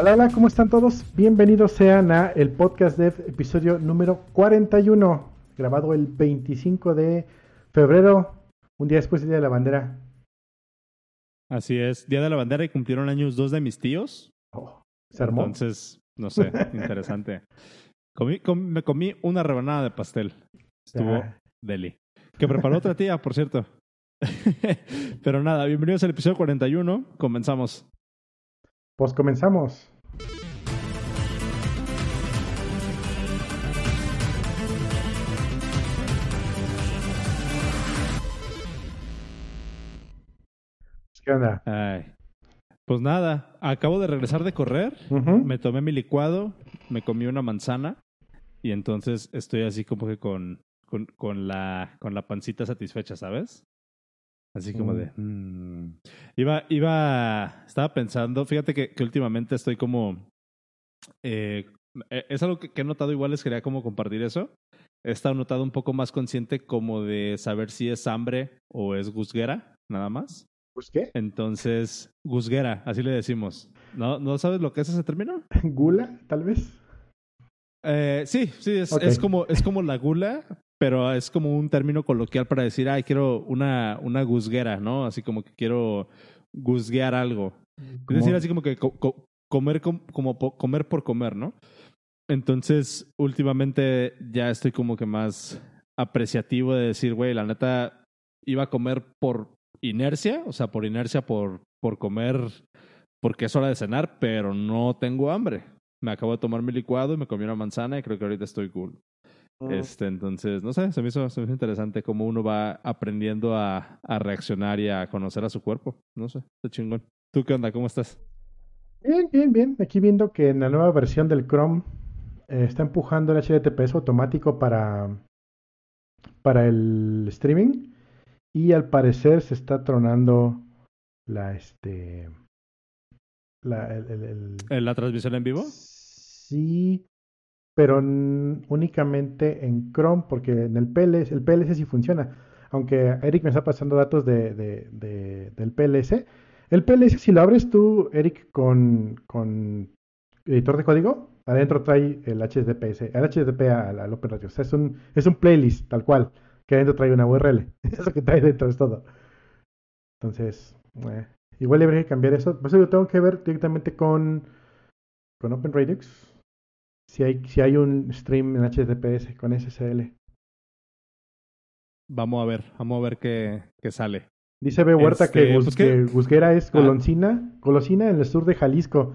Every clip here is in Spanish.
Hola, hola, ¿cómo están todos? Bienvenidos sean a el podcast de episodio número 41, grabado el 25 de febrero, un día después del Día de la Bandera. Así es, Día de la Bandera y cumplieron años dos de mis tíos. Oh, ¿Se armó? Entonces, no sé, interesante. Comí, com- me comí una rebanada de pastel. Estuvo Ah. deli. Que preparó otra tía, por cierto. Pero nada, bienvenidos al episodio 41. Comenzamos. Pues comenzamos. ¿Qué onda? Ay. Pues nada, acabo de regresar de correr. Me tomé mi licuado, me comí una manzana y entonces estoy así como que con, con, con la, con la pancita satisfecha, ¿sabes? Así como Mm. de... mm. Iba, iba, estaba pensando, fíjate que, que últimamente estoy como... eh, eh, es algo que, que he notado igual, les quería como compartir eso. He estado notado un poco más consciente como de saber si es hambre o es gusguera, nada más. ¿Pues qué? Entonces, gusguera, así le decimos. ¿No, ¿No sabes lo que es ese término? ¿Gula, tal vez? Eh, sí, sí, es, como, es como la gula, pero es como un término coloquial para decir, ay, quiero una, una gusguera, ¿no? Así como que quiero gusguear algo. Es Como- decir, así como que co- co- comer com- como po- comer por comer, ¿no? Entonces, últimamente ya estoy como que más apreciativo de decir, güey, la neta iba a comer por inercia, o sea, por inercia, por, por comer, porque es hora de cenar, pero no tengo hambre. Me acabo de tomar mi licuado y me comí una manzana y creo que ahorita estoy cool. Mm. Este, entonces, no sé, se me hizo, se me hizo interesante cómo uno va aprendiendo a, a reaccionar y a conocer a su cuerpo. No sé, está chingón. ¿Tú qué onda? ¿Cómo estás? Bien, bien, bien. Aquí viendo que en la nueva versión del Chrome eh, está empujando el HTTPS automático para, para el streaming y al parecer se está tronando la este la, el, el- el- ¿En la transmisión en vivo? sí pero únicamente en Chrome porque en el PLS el PLS sí funciona. Aunque Eric me está pasando datos de, de- de- del PLS el PLS si lo abres tú Eric con, con editor de código adentro trae el HTTPS el HTTP al, al Open Radio o sea, es un es un playlist tal cual que adentro trae una URL eso que trae dentro es todo. Entonces eh, igual habría que cambiar eso. Por eso yo tengo que ver directamente con con Open si hay, si hay un stream en HTTPS con SSL. Vamos a ver, vamos a ver qué, qué sale. Dice B. Huerta que, Este, pues, Gusguera es Ah. golonsina, golosina en el sur de Jalisco.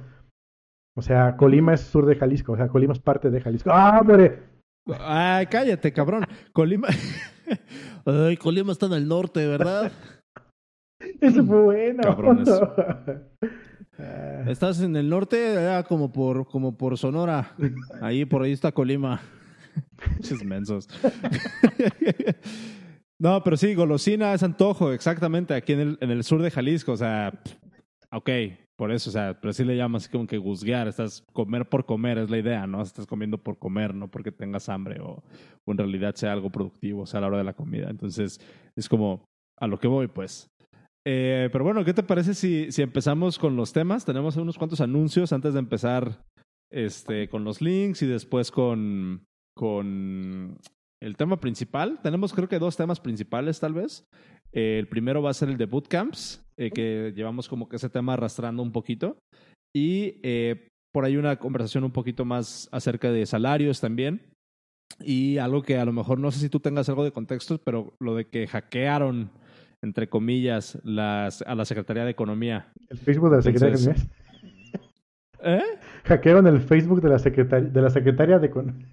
O sea, Colima es sur de Jalisco, o sea, Colima es parte de Jalisco. ¡Ah, hombre! Ay, cállate, cabrón. Colima. Ay, Colima está en el norte, ¿verdad? Eso fue bueno. Cabrones. Ah, Estás en el norte, como por, como por Sonora. Ahí, por ahí está Colima. Mensos. no, pero sí, golosina es antojo, exactamente, aquí en el, en el sur de Jalisco. O sea, ok, por eso, o sea, pero sí le llamas como que guzguear. Estás comer por comer, es la idea, ¿no? Estás comiendo por comer, no porque tengas hambre o, o en realidad sea algo productivo, o sea, a la hora de la comida. Entonces, es como a lo que voy, pues. Eh, pero bueno, ¿qué te parece si, si empezamos con los temas? Tenemos unos cuantos anuncios antes de empezar este, con los links y después con, con el tema principal. Tenemos creo que dos temas principales tal vez. Eh, el primero va a ser el de bootcamps, eh, que llevamos como que ese tema arrastrando un poquito. Y eh, por ahí una conversación un poquito más acerca de salarios también. Y algo que a lo mejor no sé si tú tengas algo de contexto, pero lo de que hackearon entre comillas, las, a la Secretaría de Economía. el Facebook de la Secretaría de Economía. ¿Eh? Hackearon el Facebook de la Secretaría de, la secretaria de Economía.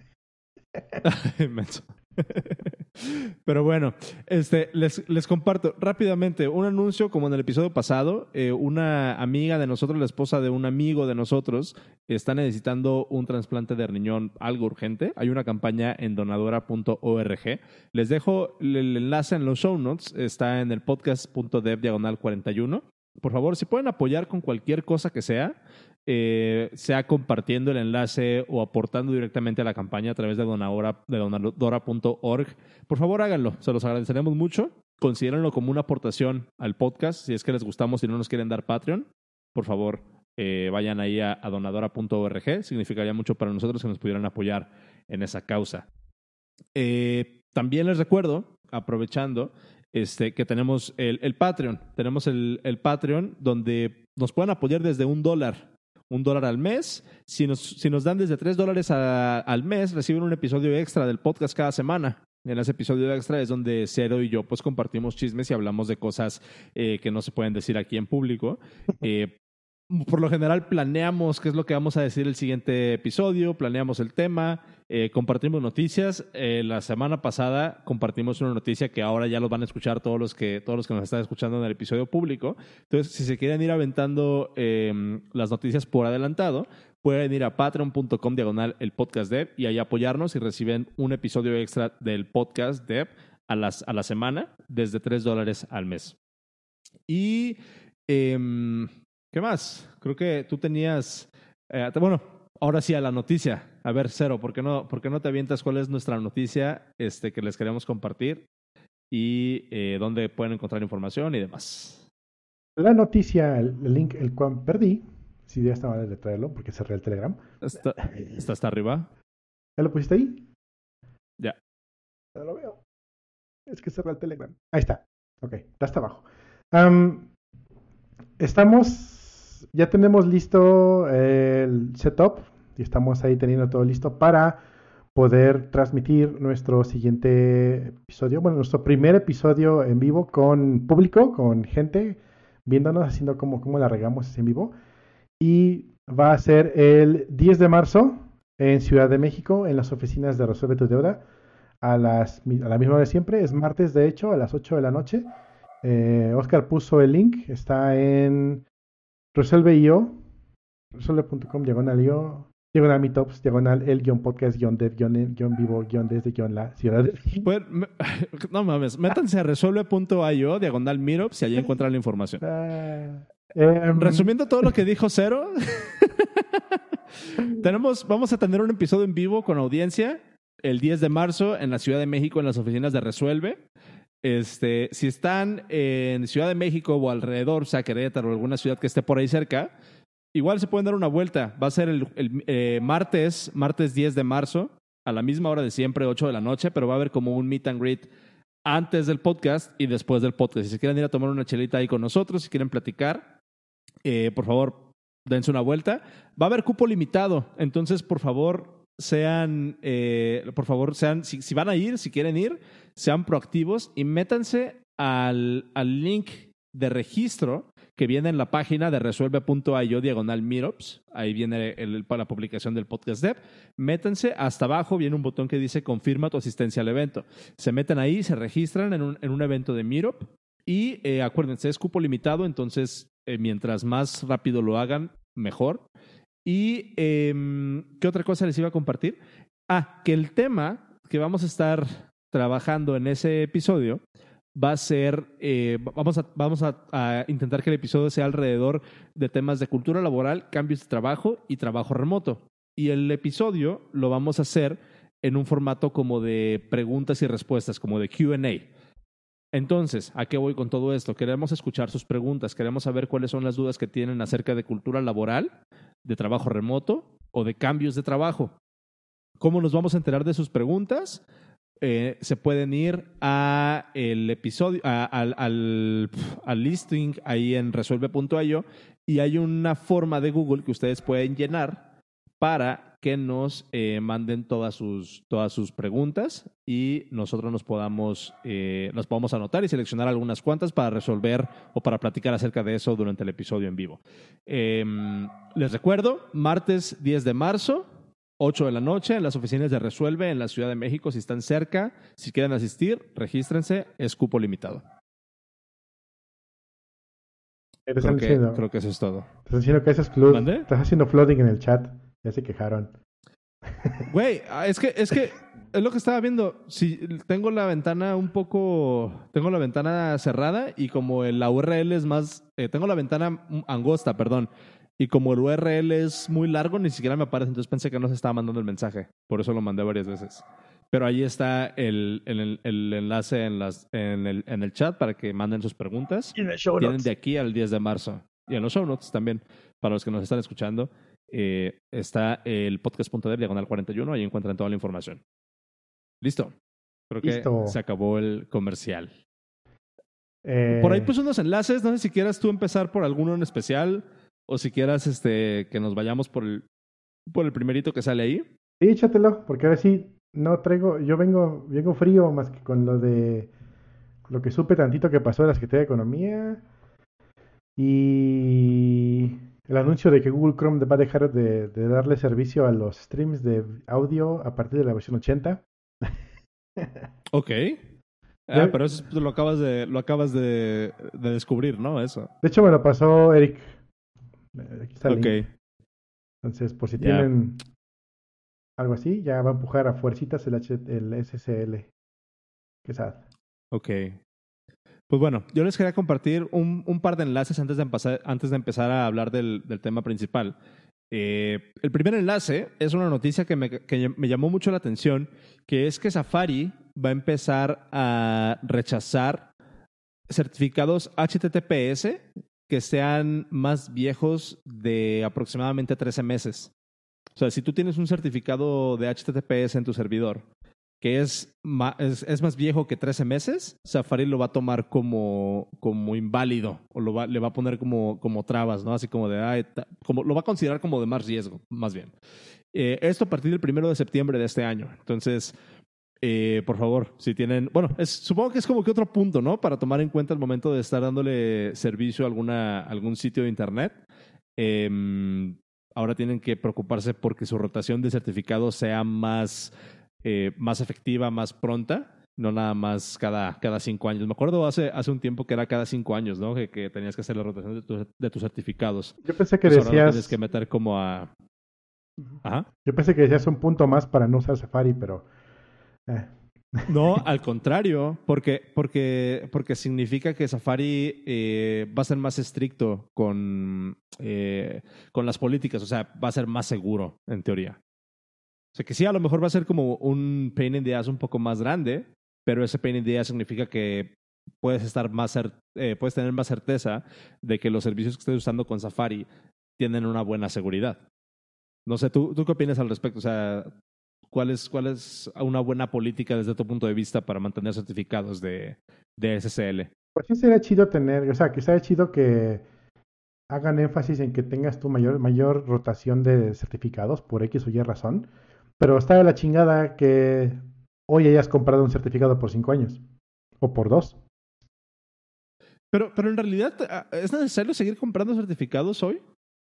Menso. Pero bueno, este, les, les comparto rápidamente un anuncio como en el episodio pasado. eh, una amiga de nosotros, la esposa de un amigo de nosotros, está necesitando un trasplante de riñón algo urgente. Hay una campaña en donadora.org. Les dejo el, enlace en los show notes. Está en el podcast.dev diagonal 41. Por favor, si pueden apoyar con cualquier cosa que sea, eh, sea compartiendo el enlace o aportando directamente a la campaña a través de donadora, donadora.org, por favor háganlo, se los agradeceremos mucho. Considérenlo como una aportación al podcast, si es que les gustamos y no nos quieren dar Patreon, por favor, eh, vayan ahí a, donadora.org. Significaría mucho para nosotros que nos pudieran apoyar en esa causa. Eh, también les recuerdo, aprovechando, este, que tenemos el, Patreon. Tenemos el, Patreon donde nos pueden apoyar desde un dólar. Un dólar al mes. Si nos, si nos dan desde tres dólares al mes, reciben un episodio extra del podcast cada semana. En ese episodio extra es donde Cero y yo pues compartimos chismes y hablamos de cosas eh, que no se pueden decir aquí en público. Eh, por lo general planeamos qué es lo que vamos a decir el siguiente episodio, planeamos el tema, eh, compartimos noticias. Eh, la semana pasada compartimos una noticia que ahora ya los van a escuchar todos los que, todos los que nos están escuchando en el episodio público. Entonces, si se quieren ir aventando eh, las noticias por adelantado, pueden ir a patreon.com diagonal el podcast dev y ahí apoyarnos y reciben un episodio extra del podcast dev a, las, a la semana desde 3 dólares al mes. Y... Eh, ¿Qué más? Creo que tú tenías. Eh, bueno, ahora sí a la noticia. A ver, Cero, ¿por qué no, por qué no te avientas cuál es nuestra noticia este, que les queremos compartir y eh, dónde pueden encontrar información y demás? La noticia, el link, el cual perdí. Si ya estaba de traerlo porque cerré el Telegram. ¿Está, está hasta arriba? ¿Ya lo pusiste ahí? Ya. Ya lo veo. Es que cerré el Telegram. Ahí está. Ok, está hasta abajo. Um, estamos ya tenemos listo el setup y estamos ahí teniendo todo listo para poder transmitir nuestro siguiente episodio, bueno, nuestro primer episodio en vivo con público, con gente viéndonos, haciendo como, como la regamos en vivo. Y va a ser el 10 de marzo en Ciudad de México, en las oficinas de Resuelve tu Deuda, a, las, a la misma hora de siempre. Es martes, de hecho, a las 8 de la noche. Eh, Oscar puso el link, está en Resuelve yo, resuelve.com, diagonal yo, diagonal meetups, diagonal el guion podcast, guion dev, guion, guion vivo, guion desde, guion la ciudad. Pues, no mames, métanse a resuelve.io, diagonal meetups y allí encuentran la información. Uh, um... Resumiendo todo lo que dijo Cero, tenemos, vamos a tener un episodio en vivo con audiencia el 10 de marzo en la Ciudad de México en las oficinas de Resuelve. Este, si están en Ciudad de México o alrededor, o sea, Querétaro o alguna ciudad que esté por ahí cerca, igual se pueden dar una vuelta. Va a ser el, el eh, martes, martes 10 de marzo, a la misma hora de siempre, 8 de la noche, pero va a haber como un meet and greet antes del podcast y después del podcast. Si quieren ir a tomar una chelita ahí con nosotros, si quieren platicar, eh, por favor, dense una vuelta. Va a haber cupo limitado, entonces, por favor, sean, eh, por favor, sean, si, si, van a ir, si quieren ir, sean proactivos y métanse al, al link de registro que viene en la página de resuelve.io diagonal meetups. Ahí viene el, la publicación del podcast dev. Métanse hasta abajo, viene un botón que dice confirma tu asistencia al evento. Se meten ahí, se registran en un, en un evento de meetup y eh, acuérdense, es cupo limitado, entonces eh, mientras más rápido lo hagan, mejor. Y eh, ¿qué otra cosa les iba a compartir? Ah, que el tema que vamos a estar trabajando en ese episodio va a ser, eh, vamos, a, vamos a, a, intentar que el episodio sea alrededor de temas de cultura laboral, cambios de trabajo y trabajo remoto. Y el episodio lo vamos a hacer en un formato como de preguntas y respuestas, como de QA. Entonces, ¿a qué voy con todo esto? Queremos escuchar sus preguntas, queremos saber cuáles son las dudas que tienen acerca de cultura laboral, de trabajo remoto o de cambios de trabajo. ¿Cómo nos vamos a enterar de sus preguntas? Eh, se pueden ir a el episodio, a, al, al, listing ahí en resuelve.io y hay una forma de Google que ustedes pueden llenar para que nos eh, manden todas sus, todas sus preguntas y nosotros nos podamos, eh, nos podamos anotar y seleccionar algunas cuantas para resolver o para platicar acerca de eso durante el episodio en vivo. Eh, les recuerdo, martes 10 de marzo, 8 de la noche, en las oficinas de Resuelve en la Ciudad de México. Si están cerca, si quieren asistir, regístrense, es cupo limitado. Creo que, creo que, eso es todo. Estás haciendo que es flood, Estás haciendo flooding en el chat. Ya se quejaron. Güey, ah, es que, es que es lo que estaba viendo. Si tengo la ventana un poco. Tengo la ventana cerrada y como la URL es más. Eh, tengo la ventana angosta, perdón. Y como el URL es muy largo, ni siquiera me aparece. Entonces pensé que no se estaba mandando el mensaje. Por eso lo mandé varias veces. Pero ahí está el, el, el enlace en, las, en, el, en el chat para que manden sus preguntas. Tienen de aquí al 10 de marzo. y en los show notes también, para los que nos están escuchando, eh, está el podcast.dev diagonal 41, ahí encuentran toda la información. Listo. Creo que se acabó el comercial. Por ahí puse unos enlaces, no sé si quieras tú empezar por alguno en especial o si quieras este, que nos vayamos por el, por el primerito que sale ahí. Sí, échatelo, porque ahora sí no traigo, yo vengo, vengo frío más que con lo de lo que supe tantito que pasó de la Secretaría de Economía y el anuncio de que Google Chrome va a dejar de, darle servicio a los streams de audio a partir de la versión 80. ok. Ah, pero eso lo acabas de, lo acabas de, descubrir, ¿no? Eso. De hecho, me lo pasó Eric. Aquí está el Entonces, por si tienen algo así, ya va a empujar a fuercitas el, el SSL. Sad. Ok. Pues bueno, yo les quería compartir un, un par de enlaces antes de empezar, antes de empezar a hablar del, del tema principal. Eh, el primer enlace es una noticia que me, que me, llamó mucho la atención, que es que Safari va a empezar a rechazar certificados HTTPS que sean más viejos de aproximadamente 13 meses. O sea, si tú tienes un certificado de HTTPS en tu servidor que es, es, más viejo que 13 meses, Safari lo va a tomar como, como inválido o lo va, le va a poner como, como trabas, ¿no? Así como de, como, lo va a considerar como de más riesgo, más bien. Eh, esto a partir del primero de septiembre de este año. Entonces, eh, por favor, si tienen, bueno, es, supongo que es como que otro punto, ¿no? Para tomar en cuenta el momento de estar dándole servicio a alguna, algún sitio de Internet. Em, ahora tienen que preocuparse porque su rotación de certificados sea más eh, más efectiva, más pronta, no nada más cada, cada cinco años. Me acuerdo hace, hace un tiempo que era cada cinco años, ¿no? Que, que tenías que hacer la rotación de, de tus certificados. Yo pensé que decías... tienes que meter como a... Ajá. Yo pensé que decías un punto más para no usar Safari, pero... Eh. No, al contrario, porque, porque, porque significa que Safari eh, va a ser más estricto con, con las políticas, o sea, va a ser más seguro, en teoría. O sea que sí, a lo mejor va a ser como un pain in the ass un poco más grande, pero ese pain in the ass significa que puedes estar más eh, puedes tener más certeza de que los servicios que estés usando con Safari tienen una buena seguridad. No sé, ¿tú, tú qué opinas al respecto? O sea, ¿cuál es, ¿cuál es una buena política desde tu punto de vista para mantener certificados de, de SSL? Pues sí sería chido tener, o sea, que sea chido que hagan énfasis en que tengas tu mayor, mayor rotación de certificados por X o Y razón pero está de la chingada que hoy hayas comprado un certificado por cinco años. O por dos. Pero, pero en realidad, ah, ¿es necesario seguir comprando certificados hoy?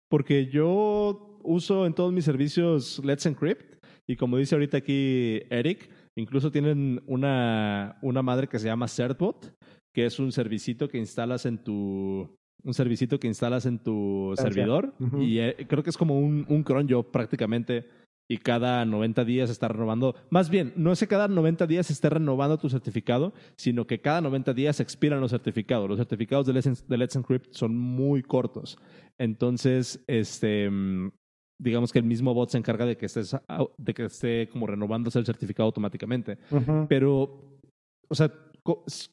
Porque yo uso en todos mis servicios Let's Encrypt. Y como dice ahorita aquí Eric, incluso tienen una, una madre que se llama Certbot, que es un servicito que instalas en tu un servicito que instalas en tu servidor. Y eh, creo que es como un, un cron yo prácticamente y cada 90 días está renovando. Más bien, no es que cada 90 días esté renovando tu certificado, sino que cada 90 días expiran los certificados. Los certificados de Let's, de Let's Encrypt son muy cortos. Entonces, este, mm, digamos que el mismo bot se encarga de que, estés, de que esté como renovándose el certificado automáticamente. Pero, o sea,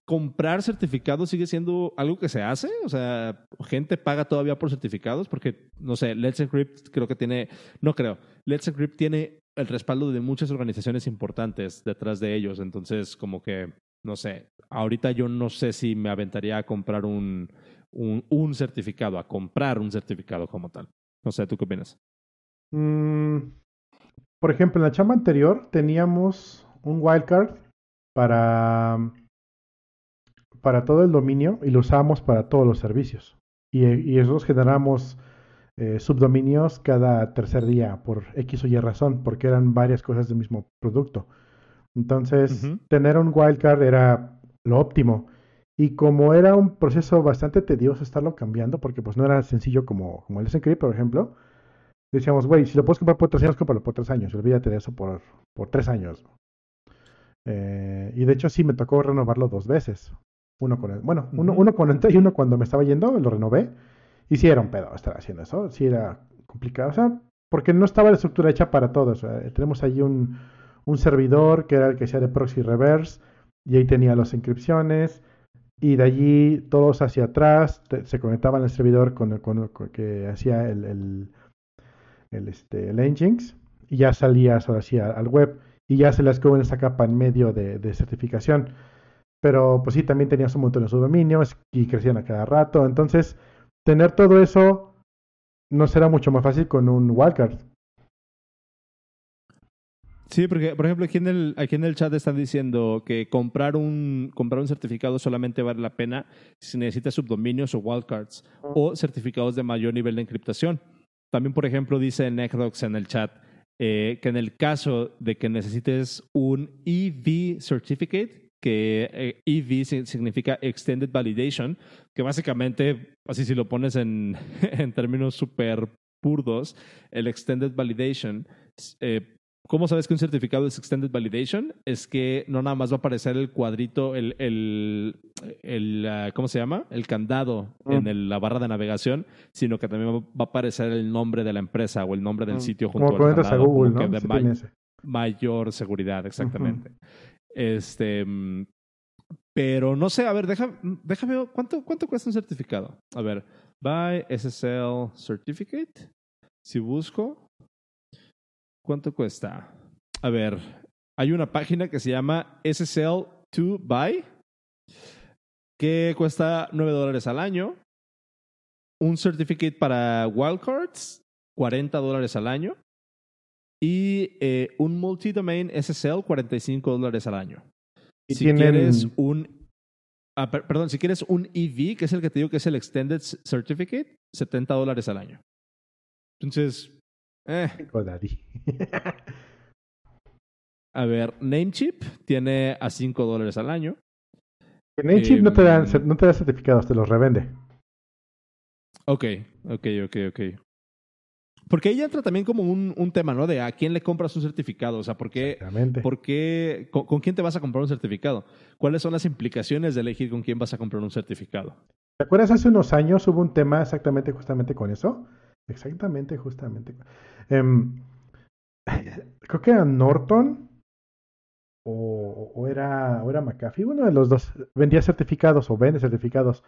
comprar certificados sigue siendo algo que se hace? O sea, gente paga todavía por certificados porque, no sé, Let's Encrypt creo que tiene, no creo, Let's Encrypt tiene el respaldo de muchas organizaciones importantes detrás de ellos. Entonces, como que, no sé, ahorita yo no sé si me aventaría a comprar un, un, un certificado, a comprar un certificado como tal. No sé, ¿tú qué opinas? Mm, por ejemplo, en la chamba anterior teníamos un wildcard para para todo el dominio y lo usamos para todos los servicios. Y, y esos generamos eh, subdominios cada tercer día por X o Y razón, porque eran varias cosas del mismo producto. Entonces, tener un wildcard era lo óptimo. Y como era un proceso bastante tedioso estarlo cambiando, porque pues no era sencillo como, como el SNCRIP, por ejemplo, decíamos, güey, si lo puedes comprar por tres años, cómpralo por tres años. Olvídate de eso por, por tres años. Eh, y de hecho sí me tocó renovarlo dos veces. Uno con el, bueno, uno, uno cuando entré y uno cuando me estaba yendo, lo renové. Y sí era un pedo estar haciendo eso, sí era complicado. O sea, porque no estaba la estructura hecha para todo. tenemos ahí un, un servidor que era el que sea de proxy reverse y ahí tenía las inscripciones. y de allí todos hacia atrás te- se conectaban al servidor con, el- con el- con- que hacía el, el, este, el Nginx y ya salías ahora sí al, al web y ya se les quedó en esa capa en medio de, de certificación. Pero pues sí, también tenías un montón de subdominios y crecían a cada rato. Entonces, tener todo eso no será mucho más fácil con un wildcard. Sí, porque, por ejemplo, aquí en el, aquí en el chat están diciendo que comprar un, comprar un certificado solamente vale la pena si necesitas subdominios o wildcards o certificados de mayor nivel de encriptación. También, por ejemplo, dice Necrox en el chat eh, que en el caso de que necesites un EV Certificate, que eh, EV si- significa Extended Validation, que básicamente, así si lo pones en, en términos súper burdos, el Extended Validation eh, ¿Cómo sabes que un certificado es Extended Validation? Es que no nada más va a aparecer el cuadrito, el, el, el, ah, ¿cómo se llama? El candado Mm. en el- la barra de navegación, sino que también va a aparecer el nombre de la empresa o el nombre del Mm. sitio junto Como al entras a candado, Google, como ¿no? que de Sí mayor seguridad, exactamente. Este, mm, pero no sé, a ver, deja- déjame ver, ¿cuánto, ¿cuánto cuesta un certificado? A ver, Buy SSL Certificate. Si busco, ¿cuánto cuesta? A ver, hay una página que se llama SSL2Buy que cuesta 9 dólares al año. Un certificate para wildcards, 40 dólares al año. Y eh, un multi-domain SSL, 45 dólares al año. Y si tienen- quieres un. ah, per- perdón, si quieres un EV, que es el que te digo que es el Extended Certificate, 70 dólares al año. Entonces, eh, a ver, Namecheap tiene a 5 dólares al año. Namecheap no te dan Em, no te da certificados, te los revende. Ok, ok, ok, ok. Porque ahí entra también como un, un tema, ¿no? De a quién le compras un certificado. O sea, ¿por qué, por qué con, con quién te vas a comprar un certificado? ¿Cuáles son las implicaciones de elegir con quién vas a comprar un certificado? ¿Te acuerdas hace unos años hubo un tema exactamente justamente con eso? Exactamente, justamente. Em, creo que era Norton o, o era, o era McAfee, uno de los dos vendía certificados o vende certificados.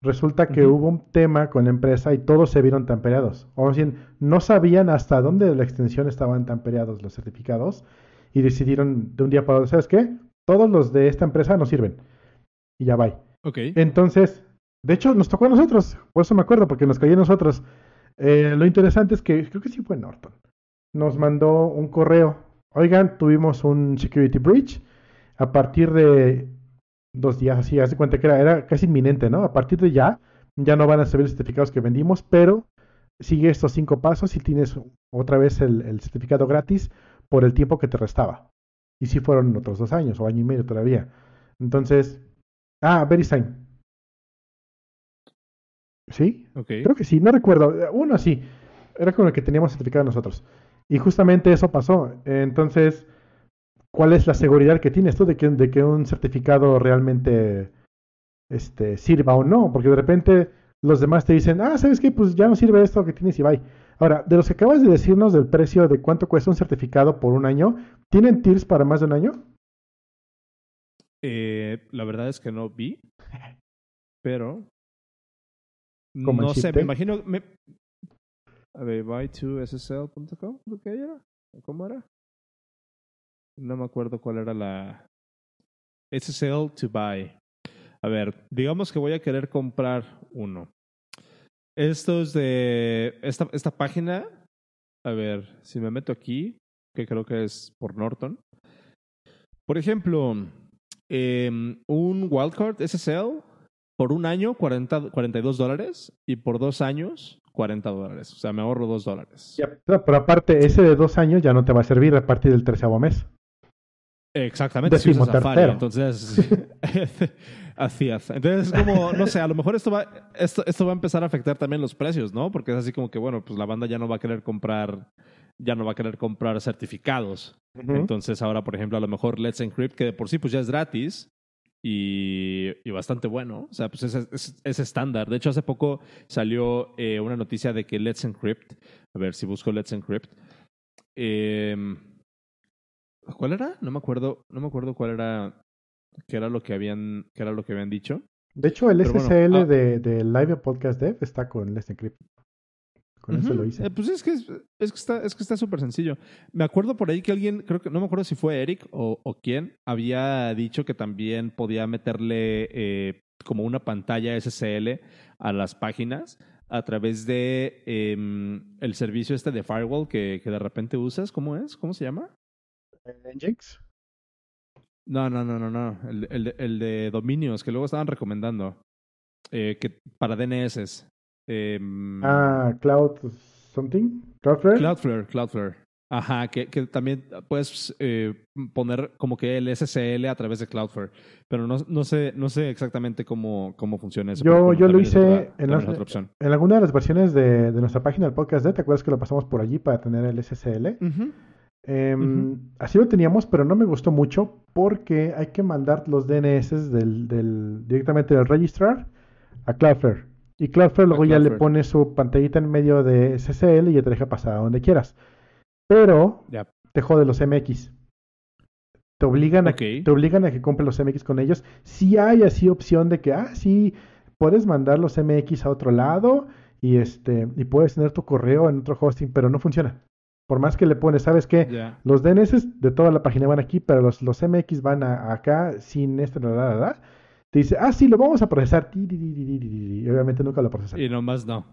Resulta que hubo un tema con la empresa y todos se vieron tampereados. O bien, no sabían hasta dónde de la extensión estaban tampereados los certificados y decidieron de un día para otro, ¿sabes qué? Todos los de esta empresa no sirven. Y ya va. Ok. Entonces, de hecho, nos tocó a nosotros, por eso me acuerdo, porque nos cayó a nosotros. Eh, lo interesante es que creo que sí fue Norton. Nos mandó un correo. Oigan, tuvimos un security breach. A partir de dos días así, haz de cuenta que era, era casi inminente, ¿no? A partir de ya, ya no van a servir los certificados que vendimos, pero sigue estos cinco pasos y tienes otra vez el, certificado gratis por el tiempo que te restaba. Y sí fueron otros dos años o año y medio todavía. Entonces, ah, VeriSign. ¿Sí? Creo que sí, no recuerdo. Uno sí, era con el que teníamos certificado nosotros. Y justamente eso pasó. Entonces, ¿cuál es la seguridad que tienes tú de que, de que un certificado realmente este, sirva o no? Porque de repente los demás te dicen, ah, ¿sabes qué? Pues ya no sirve esto que tienes y bye. Ahora, de los que acabas de decirnos del precio de cuánto cuesta un certificado por un año, ¿tienen tiers para más de un año? Eh, la verdad es que no vi, pero ¿Como en no sé, me imagino. me- A ver, buy2ssl.com, creo que era. ¿Cómo era? No me acuerdo cuál era la. SSL to buy. A ver, digamos que voy a querer comprar uno. Estos de esta, esta página, a ver, si me meto aquí, que creo que es por Norton. Por ejemplo, em, un wildcard SSL por un año 40, 42 dólares y por dos años 40 dólares. O sea, me ahorro dos dólares. Pero aparte, ese de dos años ya no te va a servir a partir del tercero mes. Exactamente, si usas. Safari. Entonces, así es. Entonces, es como, no sé, a lo mejor esto va, esto, esto va a empezar a afectar también los precios, ¿no? Porque es así como que, bueno, pues la banda ya no va a querer comprar, ya no va a querer comprar certificados. Entonces, ahora, por ejemplo, a lo mejor Let's Encrypt, que de por sí pues ya es gratis y, y bastante bueno. O sea, pues es, es, es estándar. De hecho, hace poco salió eh, una noticia de que Let's Encrypt, a ver si busco Let's Encrypt, eh, ¿cuál era? No me acuerdo, no me acuerdo cuál era, qué era lo que habían, qué era lo que habían dicho. De hecho, el Pero bueno, SSL ah. de, de Live Podcast Dev está con Let's Encrypt. Con eso Ujú. lo hice. Eh, pues es que es, es que está es que está súper sencillo. Me acuerdo por ahí que alguien, creo que no me acuerdo si fue Eric o, o quién, había dicho que también podía meterle eh, como una pantalla SSL a las páginas a través de em, el servicio este de firewall que, que de repente usas. ¿Cómo es? ¿Cómo se llama? Nginx. No, no, no, no, no. El, el de- el de dominios que luego estaban recomendando eh, que para DNS. Em, Ah, Cloud something. Cloudflare. Cloudflare, Cloudflare. Ajá, que, que también puedes eh, poner como que el SSL a través de Cloudflare. Pero no, no sé, no sé exactamente cómo, cómo funciona eso. Yo- yo lo hice otra- en alguna de las versiones de, de nuestra página del podcast ¿te acuerdas que lo pasamos por allí para tener el SSL? Em. Así lo teníamos, pero no me gustó mucho porque hay que mandar los DNS del, del- directamente del registrar a Cloudflare. Y Cloudflare luego ya le pone su pantallita en medio de SSL y ya te deja pasar a donde quieras. Pero te jode los MX. Te obligan, a, te obligan a que compres los MX con ellos. Si hay así opción de que, ah, sí, puedes mandar los MX a otro lado y, este, y puedes tener tu correo en otro hosting, pero no funciona. Por más que le pones, ¿sabes qué? Los DNS de toda la página van aquí, pero los, los MX van a- acá sin este, la, la, la, la. Te dice, ah, sí, lo vamos a procesar. Y obviamente nunca lo procesan. Y nomás no.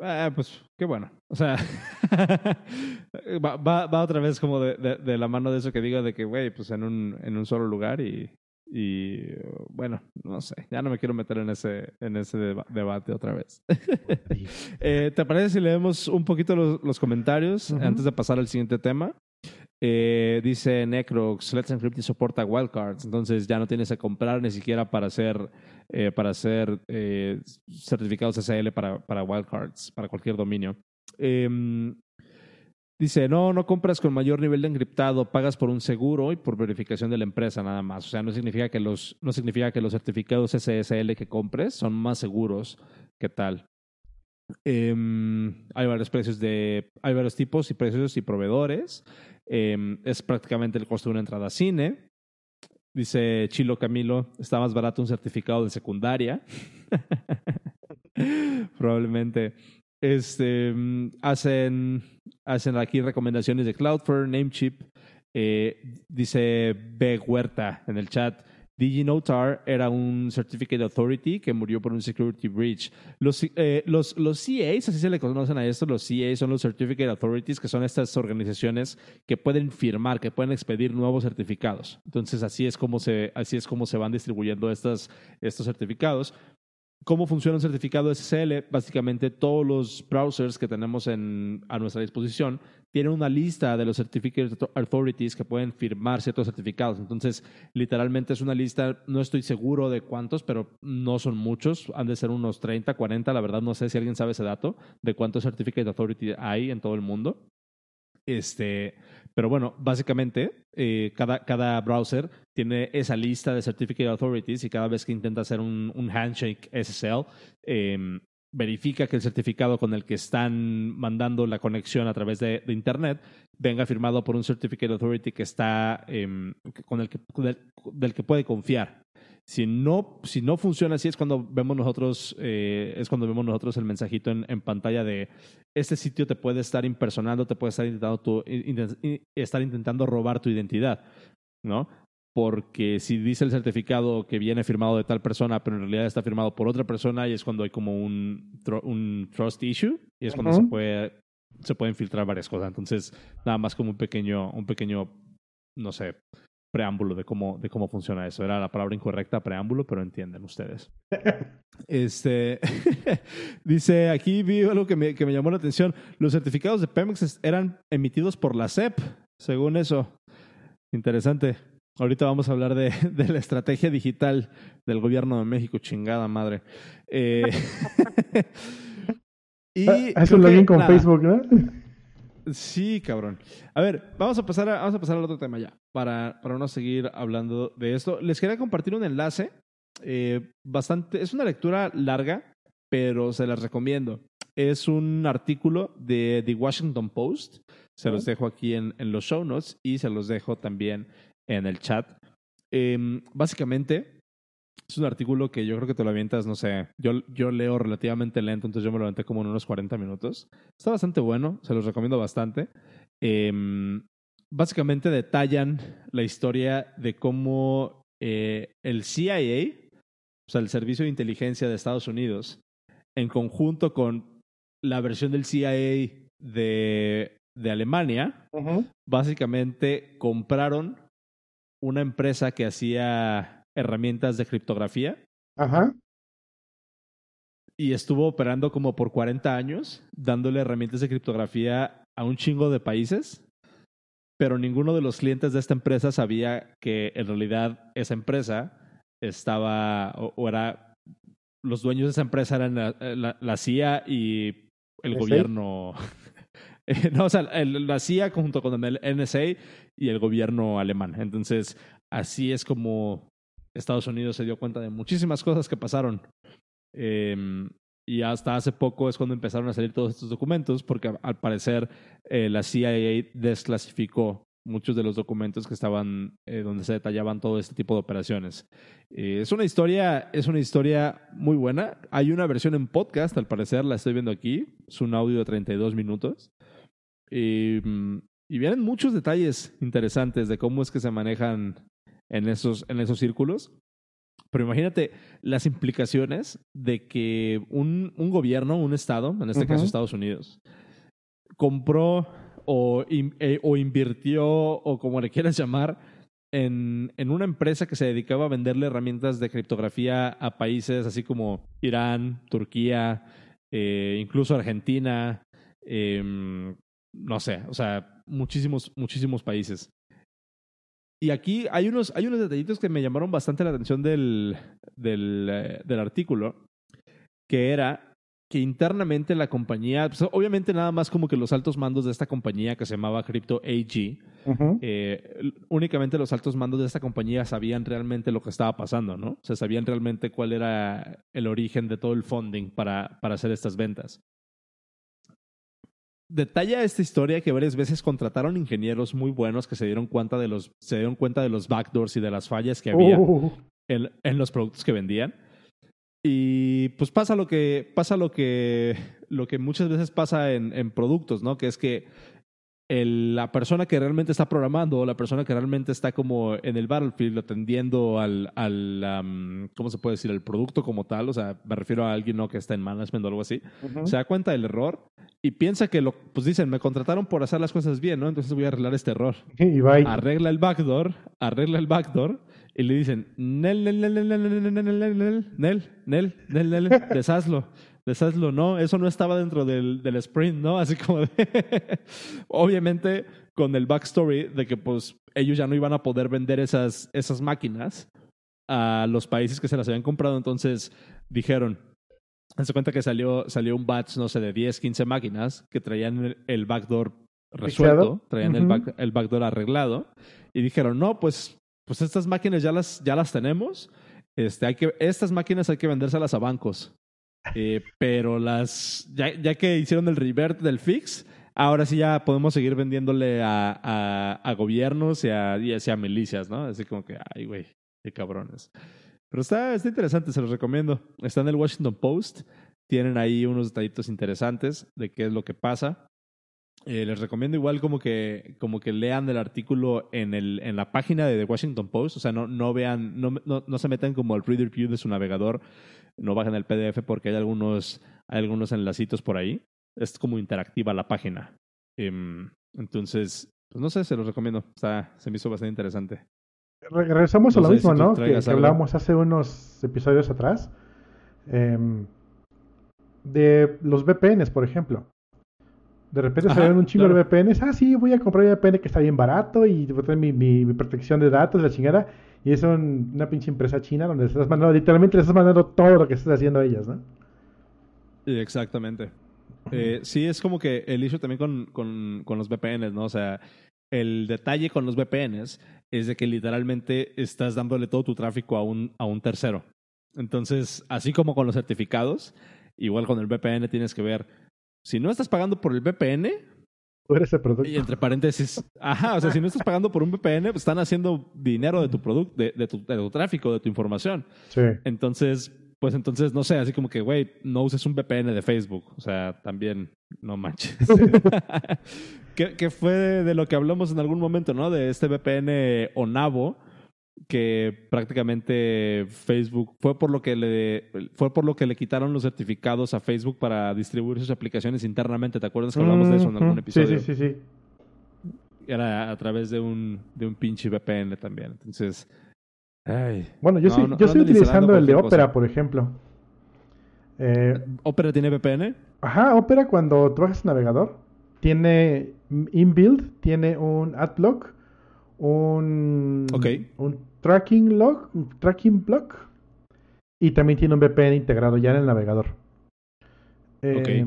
Ah, pues qué bueno. O sea, va, va, va otra vez como de, de, de la mano de eso que digo de que, güey, pues en un, en un solo lugar y, y bueno, no sé, ya no me quiero meter en ese, en ese deba- debate otra vez. Eh, ¿Te parece si leemos un poquito los, los comentarios antes de pasar al siguiente tema? Eh, dice Necrox, Let's Encrypt soporta wildcards, entonces ya no tienes que comprar ni siquiera para hacer, eh, para hacer eh, certificados SL para, para wildcards, para cualquier dominio. Em, dice, no, no compras con mayor nivel de encriptado, pagas por un seguro y por verificación de la empresa nada más. O sea, no significa que los, no significa que los certificados SSL que compres son más seguros que tal. Em, hay varios precios de, hay varios tipos y precios y proveedores. Em, es prácticamente el costo de una entrada a cine. Dice Chilo Camilo, está más barato un certificado de secundaria. Probablemente. Este, mm, hacen, hacen aquí recomendaciones de Cloudflare, Namecheap. Eh, dice B. Huerta en el chat. DigiNotar era un Certificate Authority que murió por un security breach. Los, eh, los, los CAs, así se le conocen a esto, los CAs son los Certificate Authorities, que son estas organizaciones que pueden firmar, que pueden expedir nuevos certificados. Entonces, así es como se, así es como se van distribuyendo estas, estos certificados. ¿Cómo funciona un certificado SSL? Básicamente, todos los browsers que tenemos en, a nuestra disposición tienen una lista de los Certificate Authorities que pueden firmar ciertos certificados. Entonces, literalmente es una lista, no estoy seguro de cuántos, pero no son muchos. Han de ser unos 30, 40. La verdad, no sé si alguien sabe ese dato de cuántos Certificate Authority hay en todo el mundo. Este, pero bueno, básicamente eh, cada, cada browser tiene esa lista de Certificate Authorities y cada vez que intenta hacer un, handshake SSL, eh, verifica que el certificado con el que están mandando la conexión a través de, Internet venga firmado por un Certificate Authority que está eh, con el que, del, del que puede confiar. Si no, si no funciona así es cuando vemos nosotros, eh, es cuando vemos nosotros el mensajito en, en, pantalla de este sitio te puede estar impersonando, te puede estar intentando, tu, intent, estar intentando robar tu identidad, ¿no? Porque si dice el certificado que viene firmado de tal persona, pero en realidad está firmado por otra persona, y es cuando hay como un, un trust issue, y es cuando uh -huh. se puede se pueden filtrar varias cosas. Entonces, nada más como un pequeño, un pequeño, no sé, preámbulo de cómo, de cómo funciona eso. Era la palabra incorrecta, preámbulo, pero entienden ustedes. Este dice aquí vi algo que me, que me llamó la atención. Los certificados de Pemex eran emitidos por la SEP, según eso. Interesante. Ahorita vamos a hablar de, de la estrategia digital del gobierno de México, chingada madre. Eh, y Haz un login con nada. Facebook, ¿no? Sí, cabrón. A ver, vamos a pasar, a, vamos a pasar al otro tema ya, para, para no seguir hablando de esto. Les quería compartir un enlace. Eh, bastante, es una lectura larga, pero se las recomiendo. Es un artículo de The Washington Post. Se los dejo aquí en, en los show notes y se los dejo también en el chat. Eh, básicamente, Es un artículo que yo creo que te lo avientas, no sé, yo, yo leo relativamente lento, entonces yo me lo aventé como en unos 40 minutos. Está bastante bueno, se los recomiendo bastante. Em, básicamente detallan la historia de cómo eh, el CIA, o sea, el Servicio de Inteligencia de Estados Unidos, en conjunto con la versión del CIA de, de Alemania, básicamente compraron una empresa que hacía herramientas de criptografía. Ajá. Y estuvo operando como por 40 años, dándole herramientas de criptografía a un chingo de países, pero ninguno de los clientes de esta empresa sabía que en realidad esa empresa estaba o, era los dueños de esa empresa eran la, CIA y el gobierno no, o sea, la CIA junto con el NSA y el gobierno alemán. Entonces, así es como Estados Unidos se dio cuenta de muchísimas cosas que pasaron. Em, y hasta hace poco es cuando empezaron a salir todos estos documentos, porque al parecer eh, la CIA desclasificó muchos de los documentos que estaban eh, donde se detallaban todo este tipo de operaciones. Eh, es una historia, es una historia muy buena. Hay una versión en podcast, al parecer, la estoy viendo aquí. Es un audio de 32 minutos. Y, mm, y vienen muchos detalles interesantes de cómo es que se manejan en esos, en esos círculos. Pero imagínate las implicaciones de que un, un gobierno, un Estado, en este caso Estados Unidos, compró o, eh, o invirtió, o como le quieras llamar, en, en, una empresa que se dedicaba a venderle herramientas de criptografía a países así como Irán, Turquía, eh, incluso Argentina, eh, no sé, o sea, muchísimos, muchísimos países. Y aquí hay unos, hay unos detallitos que me llamaron bastante la atención del, del, eh, del artículo, que era que internamente la compañía, pues, obviamente nada más como que los altos mandos de esta compañía que se llamaba Crypto AG, eh, únicamente los altos mandos de esta compañía sabían realmente lo que estaba pasando, ¿no? O sea, sabían realmente cuál era el origen de todo el funding para, para hacer estas ventas detalla esta historia que varias veces contrataron ingenieros muy buenos que se dieron cuenta de los, se dieron cuenta de los backdoors y de las fallas que había uh. en, en, los productos que vendían. Y pues pasa lo que, pasa lo que, lo que muchas veces pasa en, en productos, ¿no? Que es que el, la persona que realmente está programando o la persona que realmente está como en el battlefield atendiendo al, al ¿cómo se puede decir? El producto como tal, o sea, me refiero a alguien ¿no? que está en management o algo así, se da cuenta del error y piensa que lo, pues dicen, me contrataron por hacer las cosas bien, ¿no? Entonces voy a arreglar este error. Y Arregla el backdoor, arregla el backdoor y le dicen, Nel, Nel, Nel, Nel, Nel, Nel, Nel, Nel, Nel, Nel, Nel, Deshazlo deshazlo, no, eso no estaba dentro del, del sprint, ¿no? Así como de, obviamente con el backstory de que pues ellos ya no iban a poder vender esas, esas máquinas a los países que se las habían comprado, entonces dijeron, se cuenta que salió, salió un batch, no sé, de 10, 15 máquinas que traían el backdoor resuelto, traían el, back, el backdoor arreglado y dijeron, no, pues, pues estas máquinas ya las, ya las tenemos, este, hay que, estas máquinas hay que vendérselas a bancos. Eh, pero las ya, ya, que hicieron el revert del fix, ahora sí ya podemos seguir vendiéndole a, a, a gobiernos y a, y a milicias, ¿no? Así como que, ay, güey, qué cabrones. Pero está, está interesante, se los recomiendo. Está en el Washington Post. Tienen ahí unos detallitos interesantes de qué es lo que pasa. Eh, les recomiendo igual como que, como que lean el artículo en, el, en la página de The Washington Post. O sea, no, no vean, no, no, no se metan como al reader view de su navegador no bajen el PDF porque hay algunos, hay algunos enlacitos por ahí. Es como interactiva la página. Em, entonces, pues no sé, se los recomiendo. Está, se me hizo bastante interesante. Regresamos a lo mismo, ¿no? Que, hablábamos hace unos episodios atrás. Em, de los VPNs, por ejemplo. De repente salieron un chingo de VPNs. Ah, sí, voy a comprar un VPN que está bien barato y voy a tener mi, mi, mi protección de datos, la chingada. Y es una pinche empresa china donde estás mandando, literalmente le estás mandando todo lo que estás haciendo a ellas, ¿no? Exactamente. Eh, sí, es como que el issue también con, con, con, los VPNs, ¿no? O sea, el detalle con los VPNs es de que literalmente estás dándole todo tu tráfico a un, a un tercero. Entonces, así como con los certificados, igual con el VPN tienes que ver, si no estás pagando por el VPN, Tú eres el producto. Y entre paréntesis, ajá, o sea, si no estás pagando por un VPN, pues están haciendo dinero de tu producto, de, de, tu, de tu tráfico, de tu información. Sí. Entonces, pues entonces, no sé, así como que, güey, no uses un VPN de Facebook. O sea, también, no manches. que, que fue de lo que hablamos en algún momento, ¿no? De este VPN Onavo, que prácticamente Facebook fue por lo que le fue por lo que le quitaron los certificados a Facebook para distribuir sus aplicaciones internamente. ¿Te acuerdas que hablamos de eso en algún episodio? Sí, sí, sí, sí. Era a través de un, de un pinche VPN también. Entonces, ay. Bueno, yo, No, sí, no- yo no estoy utilizando el de Opera, cosa. por ejemplo. Eh, ¿Opera tiene VPN? Ajá, Opera cuando tú bajas navegador tiene inbuild, tiene un adblock, un, Ok. un tracking log, tracking block y también tiene un VPN integrado ya en el navegador. Eh,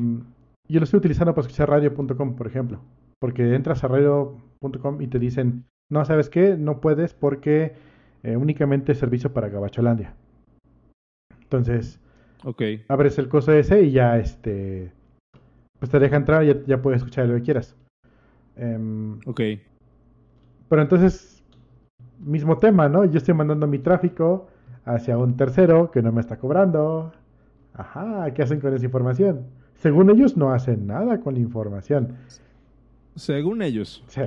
Yo lo estoy utilizando para escuchar radio.com, por ejemplo, porque entras a radio.com y te dicen, no, ¿sabes qué? No puedes porque eh, únicamente es servicio para Gabacholandia. Entonces, Ok. abres el coso ese y ya este pues te deja entrar y ya, ya puedes escuchar lo que quieras. Em, Ok. pero entonces, mismo tema, ¿no? Yo estoy mandando mi tráfico hacia un tercero que no me está cobrando. Ajá, ¿qué hacen con esa información? Según ellos, no hacen nada con la información. Según ellos. Sí.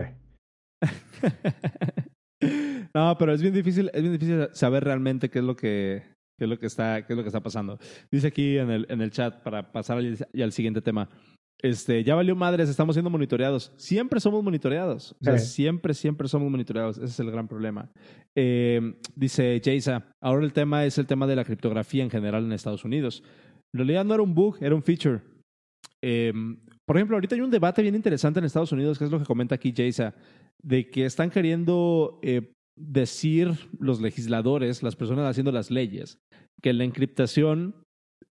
no, pero es bien difícil, es bien difícil saber realmente qué es lo que, qué es lo que está, qué es lo que está pasando. Dice aquí en el, en el chat para pasar al, ya al siguiente tema. Este, ya valió madres, estamos siendo monitoreados. Siempre somos monitoreados. O sea, Sí. siempre, siempre somos monitoreados. Ese es el gran problema. Eh, dice Jaysa, ahora el tema es el tema de la criptografía en general en Estados Unidos. En realidad no era un bug, era un feature. Eh, por ejemplo, ahorita hay un debate bien interesante en Estados Unidos, que es lo que comenta aquí Jaysa, de que están queriendo eh, decir los legisladores, las personas haciendo las leyes, que la encriptación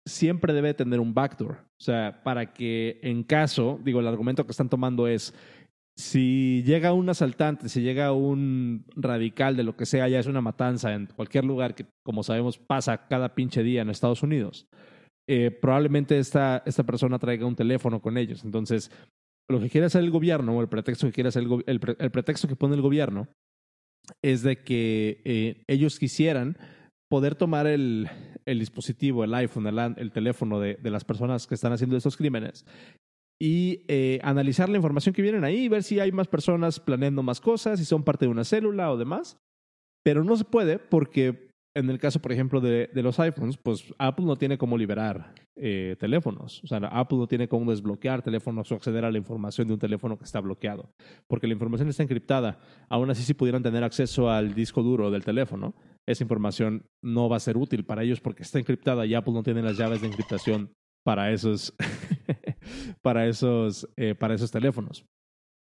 siempre debe tener un backdoor. O sea, para que en caso, digo, el argumento que están tomando es, si llega un asaltante, si llega un radical de lo que sea, ya es una matanza en cualquier lugar que, como sabemos, pasa cada pinche día en Estados Unidos, eh, probablemente esta, esta persona traiga un teléfono con ellos. Entonces, lo que quiere hacer el gobierno, o el pretexto que quiere hacer el, el pretexto que pone el gobierno, es de que eh, ellos quisieran poder tomar el, el dispositivo, el iPhone, el, el teléfono de, de las personas que están haciendo estos crímenes y eh, analizar la información que vienen ahí, ver si hay más personas planeando más cosas, si son parte de una célula o demás. Pero no se puede porque en el caso, por ejemplo, de, de los iPhones, pues Apple no tiene cómo liberar eh, teléfonos. O sea, Apple no tiene cómo desbloquear teléfonos o acceder a la información de un teléfono que está bloqueado. Porque la información está encriptada. Aún así, si pudieran tener acceso al disco duro del teléfono, esa información no va a ser útil para ellos porque está encriptada y Apple no tiene las llaves de encriptación para esos, para esos, eh, para esos teléfonos.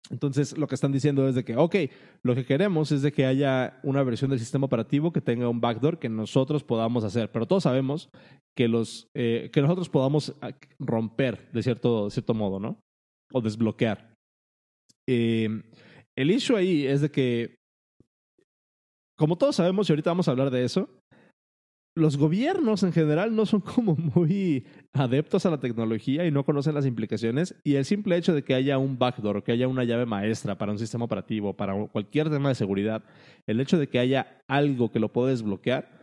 Entonces, lo que están diciendo es de que, ok, lo que queremos es de que haya una versión del sistema operativo que tenga un backdoor que nosotros podamos hacer, pero todos sabemos que, los, eh, que nosotros podamos ah, romper de cierto, cierto modo, ¿no? O desbloquear. Eh, el issue ahí es de que, como todos sabemos, y ahorita vamos a hablar de eso, los gobiernos en general no son como muy adeptos a la tecnología y no conocen las implicaciones y el simple hecho de que haya un backdoor, que haya una llave maestra para un sistema operativo, para cualquier tema de seguridad, el hecho de que haya algo que lo pueda desbloquear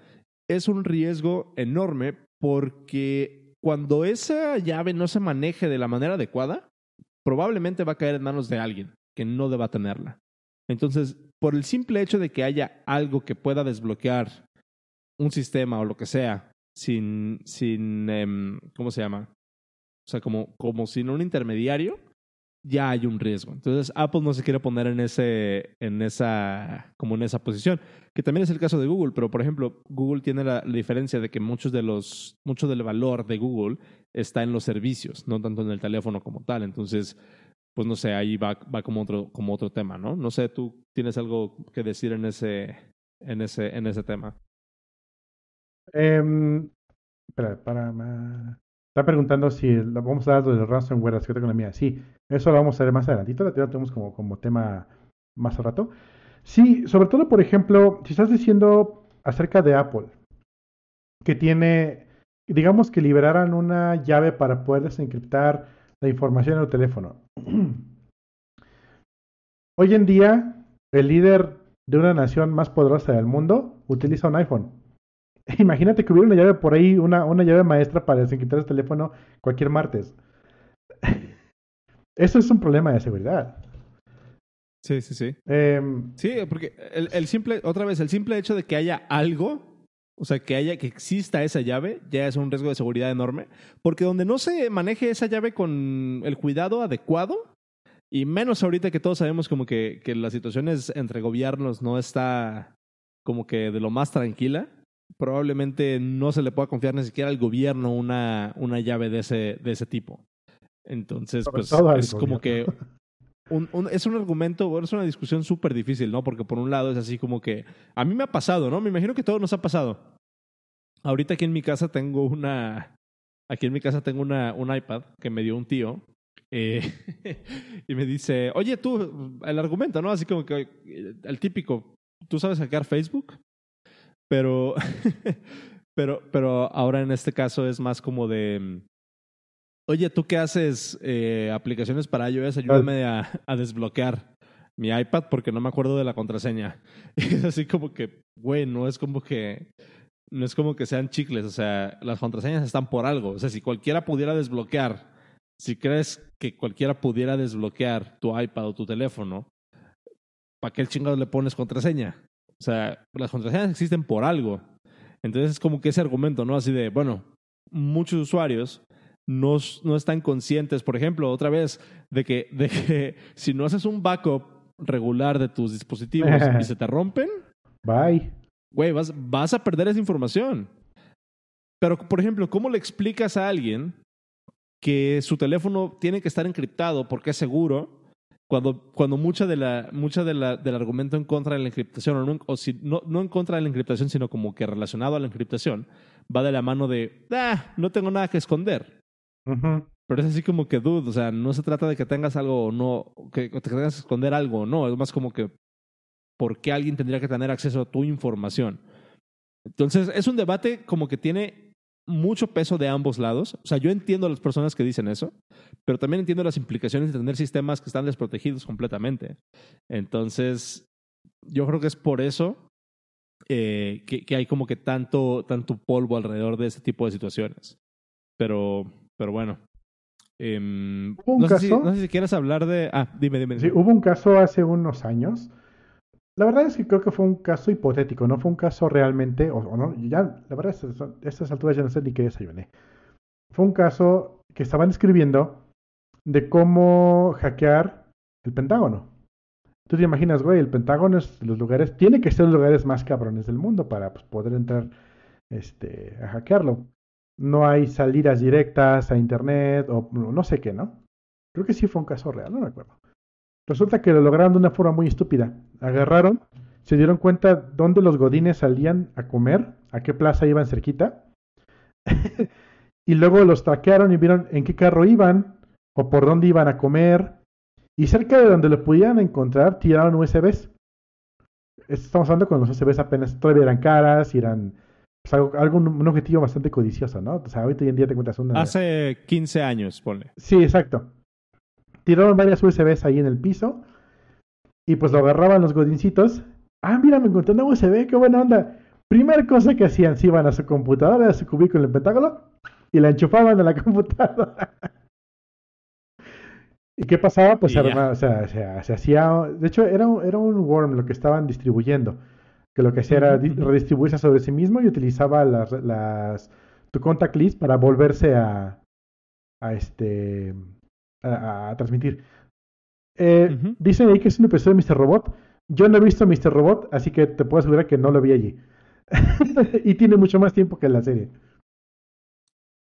es un riesgo enorme porque cuando esa llave no se maneje de la manera adecuada, probablemente va a caer en manos de alguien que no deba tenerla. Entonces, por el simple hecho de que haya algo que pueda desbloquear un sistema o lo que sea sin, sin em, ¿cómo se llama? O sea, como, como sin un intermediario, ya hay un riesgo. Entonces, Apple no se quiere poner en ese, en esa, como en esa posición, que también es el caso de Google, pero por ejemplo, Google tiene la, la diferencia de que muchos de los, mucho del valor de Google está en los servicios, no tanto en el teléfono como tal. Entonces, pues no sé, ahí va, va como otro, como otro tema, ¿no? No sé, tú tienes algo que decir en ese, en ese, en ese tema. Em, espera, para. ma- Está preguntando si vamos a hablar del ransomware, la secreta economía. Sí, eso lo vamos a ver más adelantito. Lo tenemos como, como tema más al rato. Sí, sobre todo, por ejemplo, si estás diciendo acerca de Apple, que tiene, digamos que liberaran una llave para poder desencriptar la información en el teléfono. Hoy en día, el líder de una nación más poderosa del mundo utiliza un iPhone. Imagínate que hubiera una llave por ahí, una, una llave maestra para desencriptar el teléfono cualquier martes. Eso es un problema de seguridad. Sí, sí, sí. Em, Sí, porque el, el simple, otra vez, el simple hecho de que haya algo, o sea, que haya, que exista esa llave, ya es un riesgo de seguridad enorme. Porque donde no se maneje esa llave con el cuidado adecuado, y menos ahorita que todos sabemos como que, que las situaciones entre gobiernos no está como que de lo más tranquila, probablemente no se le pueda confiar ni siquiera al gobierno una, una llave de ese, de ese tipo. Entonces, pues es como que. un- un- es un argumento, es una discusión súper difícil, ¿no? Porque por un lado es así como que a mí me ha pasado, ¿no? Me imagino que a todos nos ha pasado. Ahorita aquí en mi casa tengo una, aquí en mi casa tengo una, un iPad que me dio un tío eh, y me dice, oye tú, el argumento, ¿no? Así como que el típico, ¿tú sabes hackear Facebook? Pero, pero, pero ahora en este caso es más como de, oye, ¿tú qué haces eh, aplicaciones para iOS? Ayúdame a, desbloquear mi iPad porque no me acuerdo de la contraseña. Y es así como que, güey, no es como que, no es como que sean chicles, o sea, las contraseñas están por algo. O sea, si cualquiera pudiera desbloquear, si crees que cualquiera pudiera desbloquear tu iPad o tu teléfono, ¿para qué el chingado le pones contraseña? O sea, las contraseñas existen por algo. Entonces es como que ese argumento, ¿no? Así de, bueno, muchos usuarios no, no están conscientes, por ejemplo, otra vez, de que, de que si no haces un backup regular de tus dispositivos y se te rompen, Bye. güey, vas, vas a perder esa información. Pero, por ejemplo, ¿cómo le explicas a alguien que su teléfono tiene que estar encriptado porque es seguro cuando, cuando mucha de la, mucha de la, del argumento en contra de la encriptación, o, no, o si, no, no en contra de la encriptación, sino como que relacionado a la encriptación, va de la mano de, ah, no tengo nada que esconder. Ujú. Pero es así como que, dude, o sea, no se trata de que tengas algo o no, que te tengas que esconder algo o no, es más como que, ¿por qué alguien tendría que tener acceso a tu información? Entonces, es un debate como que tiene mucho peso de ambos lados. O sea, yo entiendo a las personas que dicen eso, pero también entiendo las implicaciones de tener sistemas que están desprotegidos completamente. Entonces, yo creo que es por eso eh, que, que hay como que tanto, tanto polvo alrededor de este tipo de situaciones. Pero, pero bueno. Em, Hubo un no, sé si, caso- no sé si quieres hablar de... Ah, dime, dime. Sí, hubo un caso hace unos años. La verdad es que creo que fue un caso hipotético, no fue un caso realmente, o, o no, ya, la verdad es que a estas alturas ya no sé ni qué desayuné. Fue un caso que estaban escribiendo de cómo hackear el Pentágono. Tú te imaginas, güey, el Pentágono es los lugares, tiene que ser los lugares más cabrones del mundo para pues, poder entrar este, a hackearlo. No hay salidas directas a internet o no sé qué, ¿no? Creo que sí fue un caso real, no me acuerdo. Resulta que lo lograron de una forma muy estúpida. Agarraron, se dieron cuenta dónde los godines salían a comer, a qué plaza iban cerquita, y luego los traquearon y vieron en qué carro iban o por dónde iban a comer, y cerca de donde lo pudieran encontrar tiraron USBs. Estamos hablando cuando los USBs apenas todavía eran caras y eran pues, algo, algo- un objetivo bastante codicioso, ¿no? O sea, ahorita hoy en día te encuentras una... Hace 15 años, ponle. Sí, exacto. Tiraron varias USBs ahí en el piso y pues lo agarraban los godincitos. Ah, mira, me encontré una USB, qué buena onda. Primera cosa que hacían, se iban a su computadora, a su cubículo en el Pentágono y la enchufaban a la computadora. ¿Y qué pasaba? Pues se, ya. arma- o sea, se, se hacía, de hecho era, era un worm lo que estaban distribuyendo, que lo que hacía era redistribuirse sobre sí mismo y utilizaba las, las tu contact list para volverse a, a este a, a transmitir. Eh. Dicen ahí que es un episodio de Mr. Robot. Yo no he visto Mr. Robot, así que te puedo asegurar que no lo vi allí. y tiene mucho más tiempo que la serie.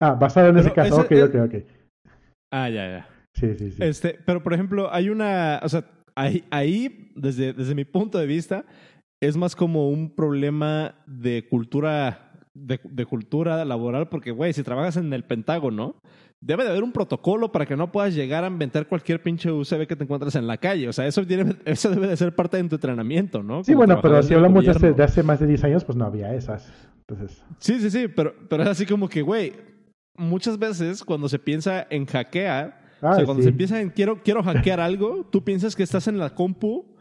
Ah, basado en ese caso. ese- ok, ok, ok. Ah, ya, ya. Sí, sí, sí. Este, pero por ejemplo, hay una, o sea, ahí, ahí desde, desde mi punto de vista, es más como un problema de cultura, de, de cultura laboral, porque, güey, si trabajas en el Pentágono, debe de haber un protocolo para que no puedas llegar a inventar cualquier pinche USB que te encuentres en la calle. O sea, eso, tiene, eso debe de ser parte de tu entrenamiento, ¿no? Sí, Como bueno, pero si hablamos de de hace más de 10 años, pues no había esas. Entonces, Sí, sí, sí, pero, pero es así como que, güey, muchas veces cuando se piensa en hackear, o Ah, sea, cuando sí. se empieza en quiero, quiero hackear algo, tú piensas que estás en la compu,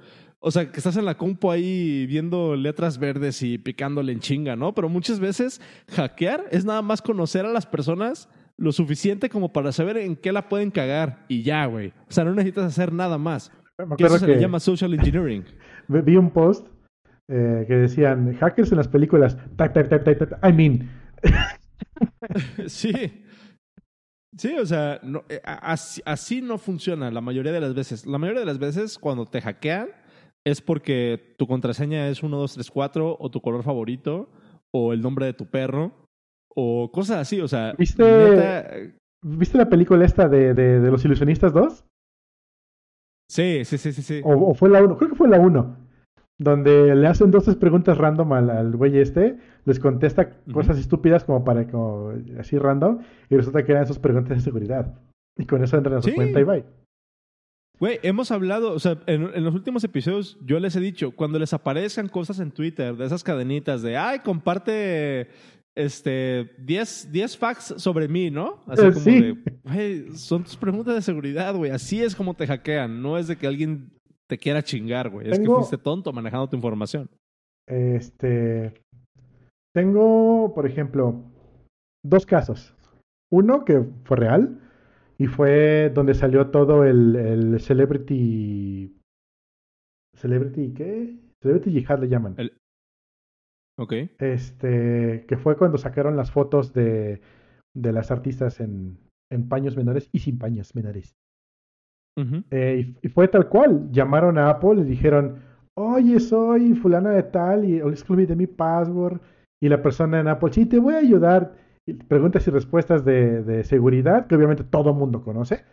o sea, que estás en la compu ahí viendo letras verdes y picándole en chinga, ¿no? Pero muchas veces hackear es nada más conocer a las personas lo suficiente como para saber en qué la pueden cagar y ya, güey. O sea, no necesitas hacer nada más. Me Que eso se que le llama social engineering. vi- un post eh, que decían hackers en las películas. Type, type, type, type, type. I mean. Sí. Sí, o sea, no, eh, así no funciona la mayoría de las veces. La mayoría de las veces cuando te hackean es porque tu contraseña es 1, 2, 3, 4 o tu color favorito o el nombre de tu perro o cosas así. O sea, ¿Viste- neta, ¿Viste la película esta de, de, de Los Ilusionistas 2? sí, sí, sí, sí, sí. O, o fue la 1, creo que fue la 1. Donde le hacen dos tres preguntas random al, al güey este, les contesta cosas estúpidas como para como, así random, y resulta que eran sus preguntas de seguridad. Y con eso entran a su Sí. cuenta y bye. Güey, hemos hablado, o sea, en, en los últimos episodios yo les he dicho, cuando les aparezcan cosas en Twitter de esas cadenitas de, ay, comparte este 10, 10 facts sobre mí, ¿no? Así Eh, como sí. de, güey, son tus preguntas de seguridad, güey. Así es como te hackean, no es de que alguien te quiera chingar, güey. Es que fuiste tonto manejando tu información. Este. Tengo, por ejemplo, dos casos. Uno que fue real y fue donde salió todo el, el celebrity. ¿Celebrity qué? Celebrity Jihad le llaman. El- Ok. Este, que fue cuando sacaron las fotos de, de las artistas en, en paños menores y sin paños menores. Eh, y, y fue tal cual. Llamaron a Apple y dijeron, oye, soy fulana de tal y les olvidé mi password. Y la persona en Apple, sí, te voy a ayudar. Preguntas y respuestas de, de seguridad, que obviamente todo el mundo conoce.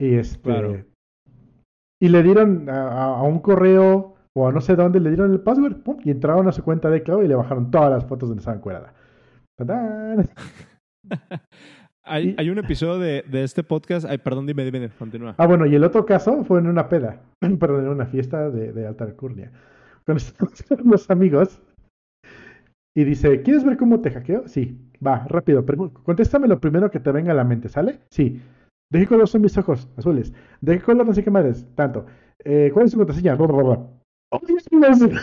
Y este. Claro. Y le dieron a, un correo o a no sé dónde, le dieron el password, pum, y entraron a su cuenta de cloud y le bajaron todas las fotos donde estaban cueradas. ¡Tadán! Hay, hay un episodio de, de este podcast. Ay, perdón, dime, dime, continúa. Ah, bueno, y el otro caso fue en una peda, perdón, en una fiesta de, de alta alcurnia. Cuando estamos con los amigos y dice, ¿quieres ver cómo te hackeo? Sí, va, rápido, contéstame lo primero que te venga a la mente, ¿sale? Sí. ¿De qué color son mis ojos? Azules. ¿De qué color no sé qué madres? Tanto. Eh, ¿Cuál es su contraseña? ¡Oh, Dios mío!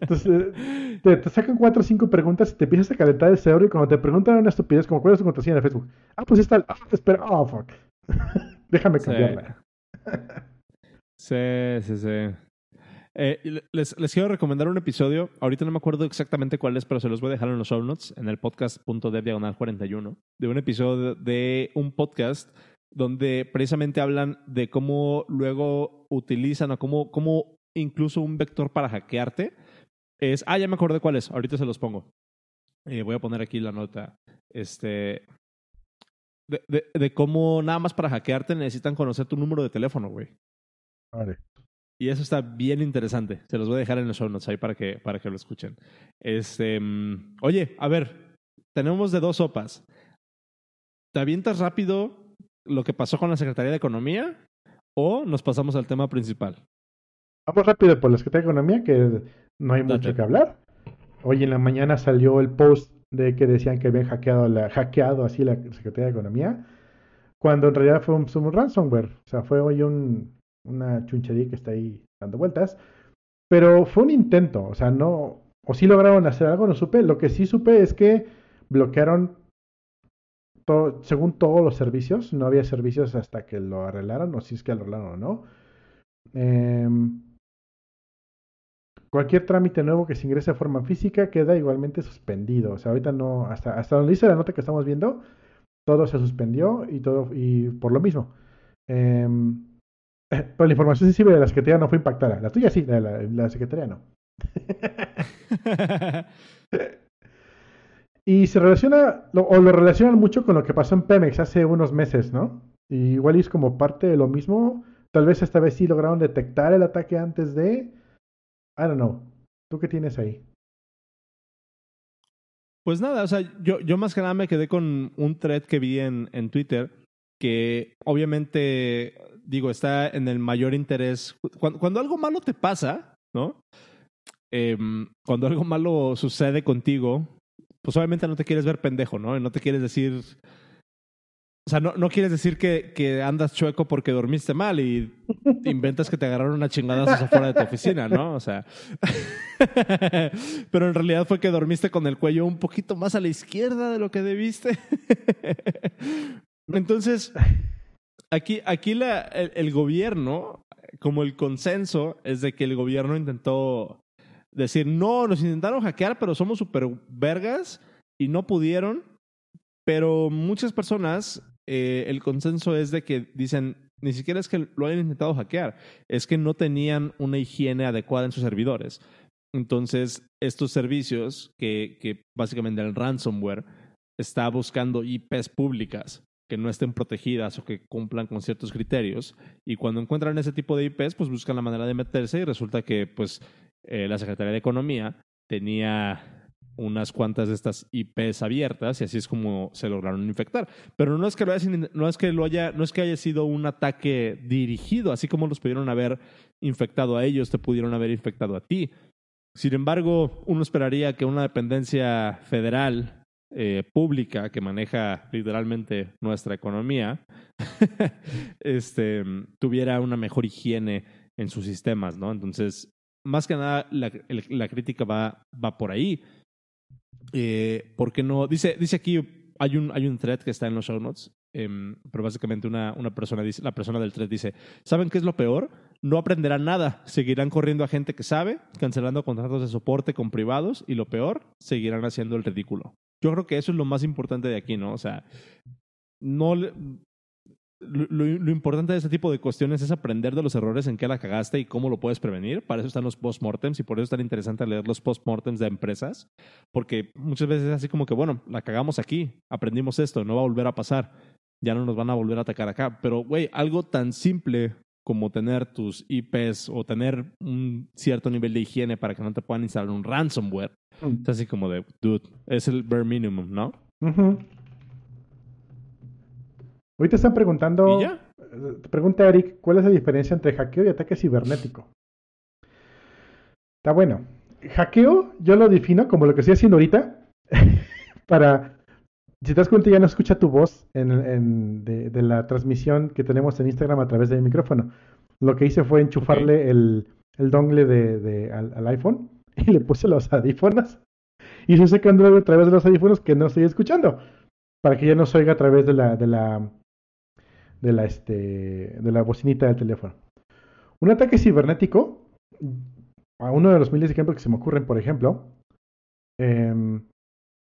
Entonces, te, te sacan cuatro o cinco preguntas y te empiezas a calentar el cerebro y cuando te preguntan una estupidez como ¿cuál es tu contraseña de Facebook? Ah, pues está, ah, espera, oh, fuck. Déjame Sí. cambiarla. Sí, sí, sí. Eh, les quiero recomendar un episodio. Ahorita no me acuerdo exactamente cuál es, pero se los voy a dejar en los show notes, en el podcast.dev diagonal 41, de un episodio de un podcast donde precisamente hablan de cómo luego utilizan o cómo, cómo incluso un vector para hackearte es. Ah, ya me acordé cuál es. Ahorita se los pongo. Eh, voy a poner aquí la nota. Este. De, de, de cómo nada más para hackearte necesitan conocer tu número de teléfono, güey. Vale. Y eso está bien interesante. Se los voy a dejar en los show notes ahí para que, para que lo escuchen. Este, mm, oye, a ver, tenemos de dos sopas. ¿Te avientas rápido lo que pasó con la Secretaría de Economía o nos pasamos al tema principal? Vamos rápido por la Secretaría de Economía, que no hay mucho que hablar. Hoy en la mañana salió el post de que decían que habían hackeado, la, hackeado así la Secretaría de Economía, cuando en realidad fue un, un ransomware. O sea, fue hoy un, una chunchería que está ahí dando vueltas. Pero fue un intento, o sea, no. O sí lograron hacer algo, no supe. Lo que sí supe es que bloquearon, to- según todos los servicios, no había servicios hasta que lo arreglaron, o si es que lo arreglaron o no. Em, cualquier trámite nuevo que se ingrese de forma física queda igualmente suspendido. O sea, ahorita no, hasta, hasta donde dice la nota que estamos viendo, todo se suspendió y todo, y por lo mismo. Em, pero la información sensible de la Secretaría no fue impactada. La tuya sí, la, la, la Secretaría no. Y se relaciona, lo- o lo relacionan mucho con lo que pasó en Pemex hace unos meses, ¿no? Y igual es como parte de lo mismo. Tal vez esta vez sí lograron detectar el ataque antes de. I don't know. ¿Tú qué tienes ahí? Pues nada, o sea, yo, yo más que nada me quedé con un thread que vi en, en Twitter que obviamente, digo, está en el mayor interés. Cuando, cuando algo malo te pasa, ¿no? Em, cuando algo malo sucede contigo, pues obviamente no te quieres ver pendejo, ¿no? Y no te quieres decir, O sea, no, no quieres decir que, que, andas chueco porque dormiste mal y inventas que te agarraron una chingada afuera de tu oficina, ¿no? O sea. Pero en realidad fue que dormiste con el cuello un poquito más a la izquierda de lo que debiste. Entonces, aquí, aquí el gobierno, como el consenso, es de que el gobierno intentó decir, no, nos intentaron hackear, pero somos super vergas y no pudieron. Pero muchas personas eh, el consenso es de que dicen, ni siquiera es que lo hayan intentado hackear, es que no tenían una higiene adecuada en sus servidores. Entonces, estos servicios, que, que básicamente el ransomware está buscando IPs públicas que no estén protegidas o que cumplan con ciertos criterios, y cuando encuentran ese tipo de IPs, pues buscan la manera de meterse y resulta que pues eh, la Secretaría de Economía tenía unas cuantas de estas IPs abiertas y así es como se lograron infectar. Pero no es que lo haya, no es que lo haya, no es que haya sido un ataque dirigido, así como los pudieron haber infectado a ellos, te pudieron haber infectado a ti. Sin embargo, uno esperaría que una dependencia federal eh, pública que maneja literalmente nuestra economía este, tuviera una mejor higiene en sus sistemas, ¿no? Entonces, más que nada, la, crítica va, va por ahí eh, ¿Por qué no? Dice, dice aquí, hay un, hay un thread que está en los show notes, em, pero básicamente una, una persona dice, la persona del thread dice, ¿saben qué es lo peor? No aprenderán nada, seguirán corriendo a gente que sabe, cancelando contratos de soporte con privados y lo peor, seguirán haciendo el ridículo. Yo creo que eso es lo más importante de aquí, ¿no? O sea, no, lo, importante de este tipo de cuestiones es aprender de los errores en qué la cagaste y cómo lo puedes prevenir. Para eso están los postmortems y por eso es tan interesante leer los postmortems de empresas, porque muchas veces es así como que, bueno, la cagamos aquí, aprendimos esto, no va a volver a pasar, ya no nos van a volver a atacar acá. Pero, güey, algo tan simple como tener tus IPs o tener un cierto nivel de higiene para que no te puedan instalar un ransomware, mm. es así como de, dude, es el bare minimum, ¿no? Ahorita están preguntando. ¿Y ya? Pregunta Eric, ¿cuál es la diferencia entre hackeo y ataque cibernético? Está bueno. Hackeo yo lo defino como lo que estoy haciendo ahorita. para. Si te das cuenta, ya no escucha tu voz en, de, la transmisión que tenemos en Instagram a través del micrófono. Lo que hice fue enchufarle el, el, dongle de, al, iPhone y le puse los audífonos. Y estoy sacando a través de los audífonos que no estoy escuchando. Para que ya no se oiga a través de la, de la de la, este, de la bocinita del teléfono. Un ataque cibernético, a uno de los miles de ejemplos que se me ocurren, por ejemplo, eh,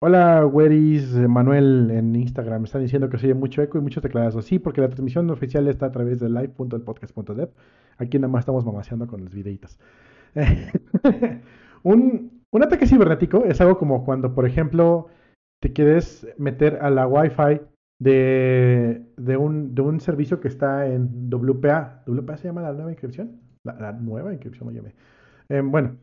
Hola, Weris Manuel en Instagram. Están diciendo que se oye mucho eco y muchos teclados. Sí, porque la transmisión oficial está a través de live.elpodcast.dev. Aquí nada más estamos mamaseando con los videitos. un, un, ataque cibernético es algo como cuando, por ejemplo, te quieres meter a la Wi-Fi de, un, servicio que está en WPA. ¿WPA se llama la nueva inscripción? La, nueva inscripción, me. Em, bueno,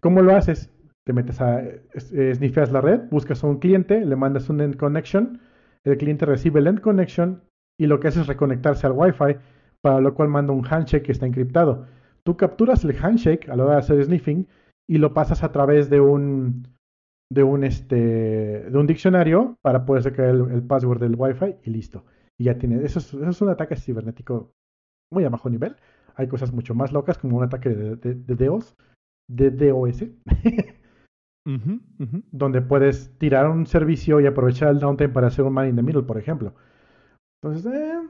¿cómo lo haces? Te metes a, snifeas la red, buscas a un cliente, le mandas un end connection, el cliente recibe el end connection y lo que hace es reconectarse al Wi-Fi, para lo cual manda un handshake que está encriptado. Tú capturas el handshake a la hora de hacer sniffing y lo pasas a través de un, de un, este, de un diccionario para poder sacar el, password del Wi-Fi y listo. Y ya tiene. Eso es, eso es, un ataque cibernético muy a bajo nivel. Hay cosas mucho más locas como un ataque de, de, de DOS, de DOS, donde puedes tirar un servicio y aprovechar el downtime para hacer un man in the middle, por ejemplo. Entonces, eh.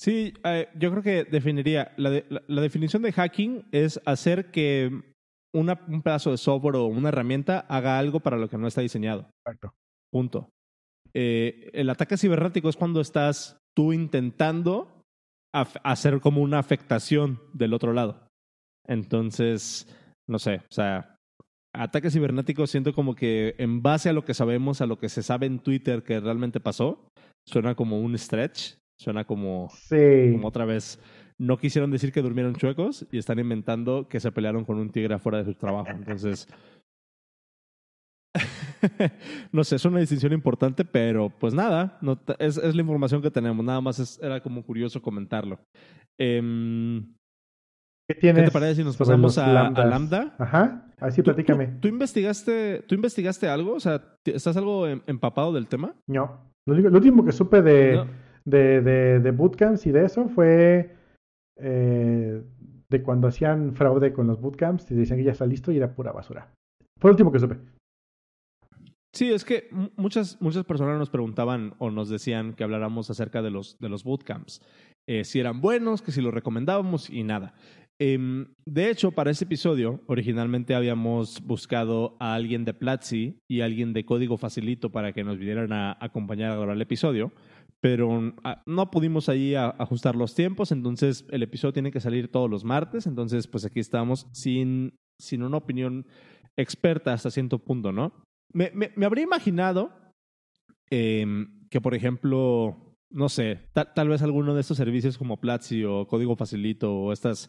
Sí, eh, yo creo que definiría, la, la definición de hacking es hacer que un pedazo de software o una herramienta haga algo para lo que no está diseñado. Exacto. Punto. Eh, el ataque cibernético es cuando estás tú intentando hacer como una afectación del otro lado. Entonces, no sé, o sea, ataque cibernético siento como que en base a lo que sabemos, a lo que se sabe en Twitter que realmente pasó, suena como un stretch, suena como, sí. como otra vez no quisieron decir que durmieron chuecos y están inventando que se pelearon con un tigre afuera de su trabajo. Entonces, no sé, es una distinción importante, pero pues nada, es, la información que tenemos. Nada más era como curioso comentarlo. Em, ¿Qué, ¿Qué te parece si nos pasamos a, Lambda? Ajá, así platícame. ¿Tú, investigaste, ¿Tú investigaste algo? O sea, ¿estás algo em, empapado del tema? No. Lo, último que supe de, No. de, de, de bootcamps y de eso fue eh, de cuando hacían fraude con los bootcamps y decían que ya está listo y era pura basura. Fue lo último que supe. Sí, es que mu- muchas, muchas personas nos preguntaban o nos decían que habláramos acerca de los, de los bootcamps. Eh, si eran buenos, que si los recomendábamos y nada. Em, de hecho, para este episodio, originalmente habíamos buscado a alguien de Platzi y alguien de Código Facilito para que nos vinieran a acompañar a grabar el episodio, pero ah, no pudimos ahí ajustar los tiempos, entonces el episodio tiene que salir todos los martes, entonces pues aquí estamos sin, sin una opinión experta hasta cierto punto, ¿no? Me, me, habría imaginado em, que, por ejemplo, no sé, ta- tal vez alguno de estos servicios como Platzi o Código Facilito o estas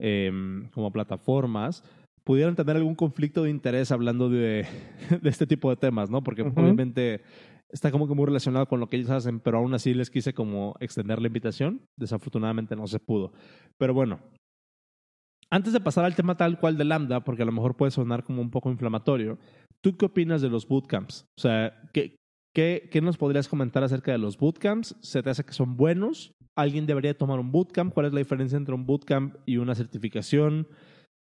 em, como plataformas pudieran tener algún conflicto de interés hablando de, de este tipo de temas, ¿no? Porque Ujú. obviamente está como que muy relacionado con lo que ellos hacen, pero aún así les quise como extender la invitación. Desafortunadamente no se pudo. Pero bueno, antes de pasar al tema tal cual de Lambda, porque a lo mejor puede sonar como un poco inflamatorio, ¿tú qué opinas de los bootcamps? O sea, ¿qué, qué, qué nos podrías comentar acerca de los bootcamps? ¿Se te hace que son buenos? ¿Alguien debería tomar un bootcamp? ¿Cuál es la diferencia entre un bootcamp y una certificación?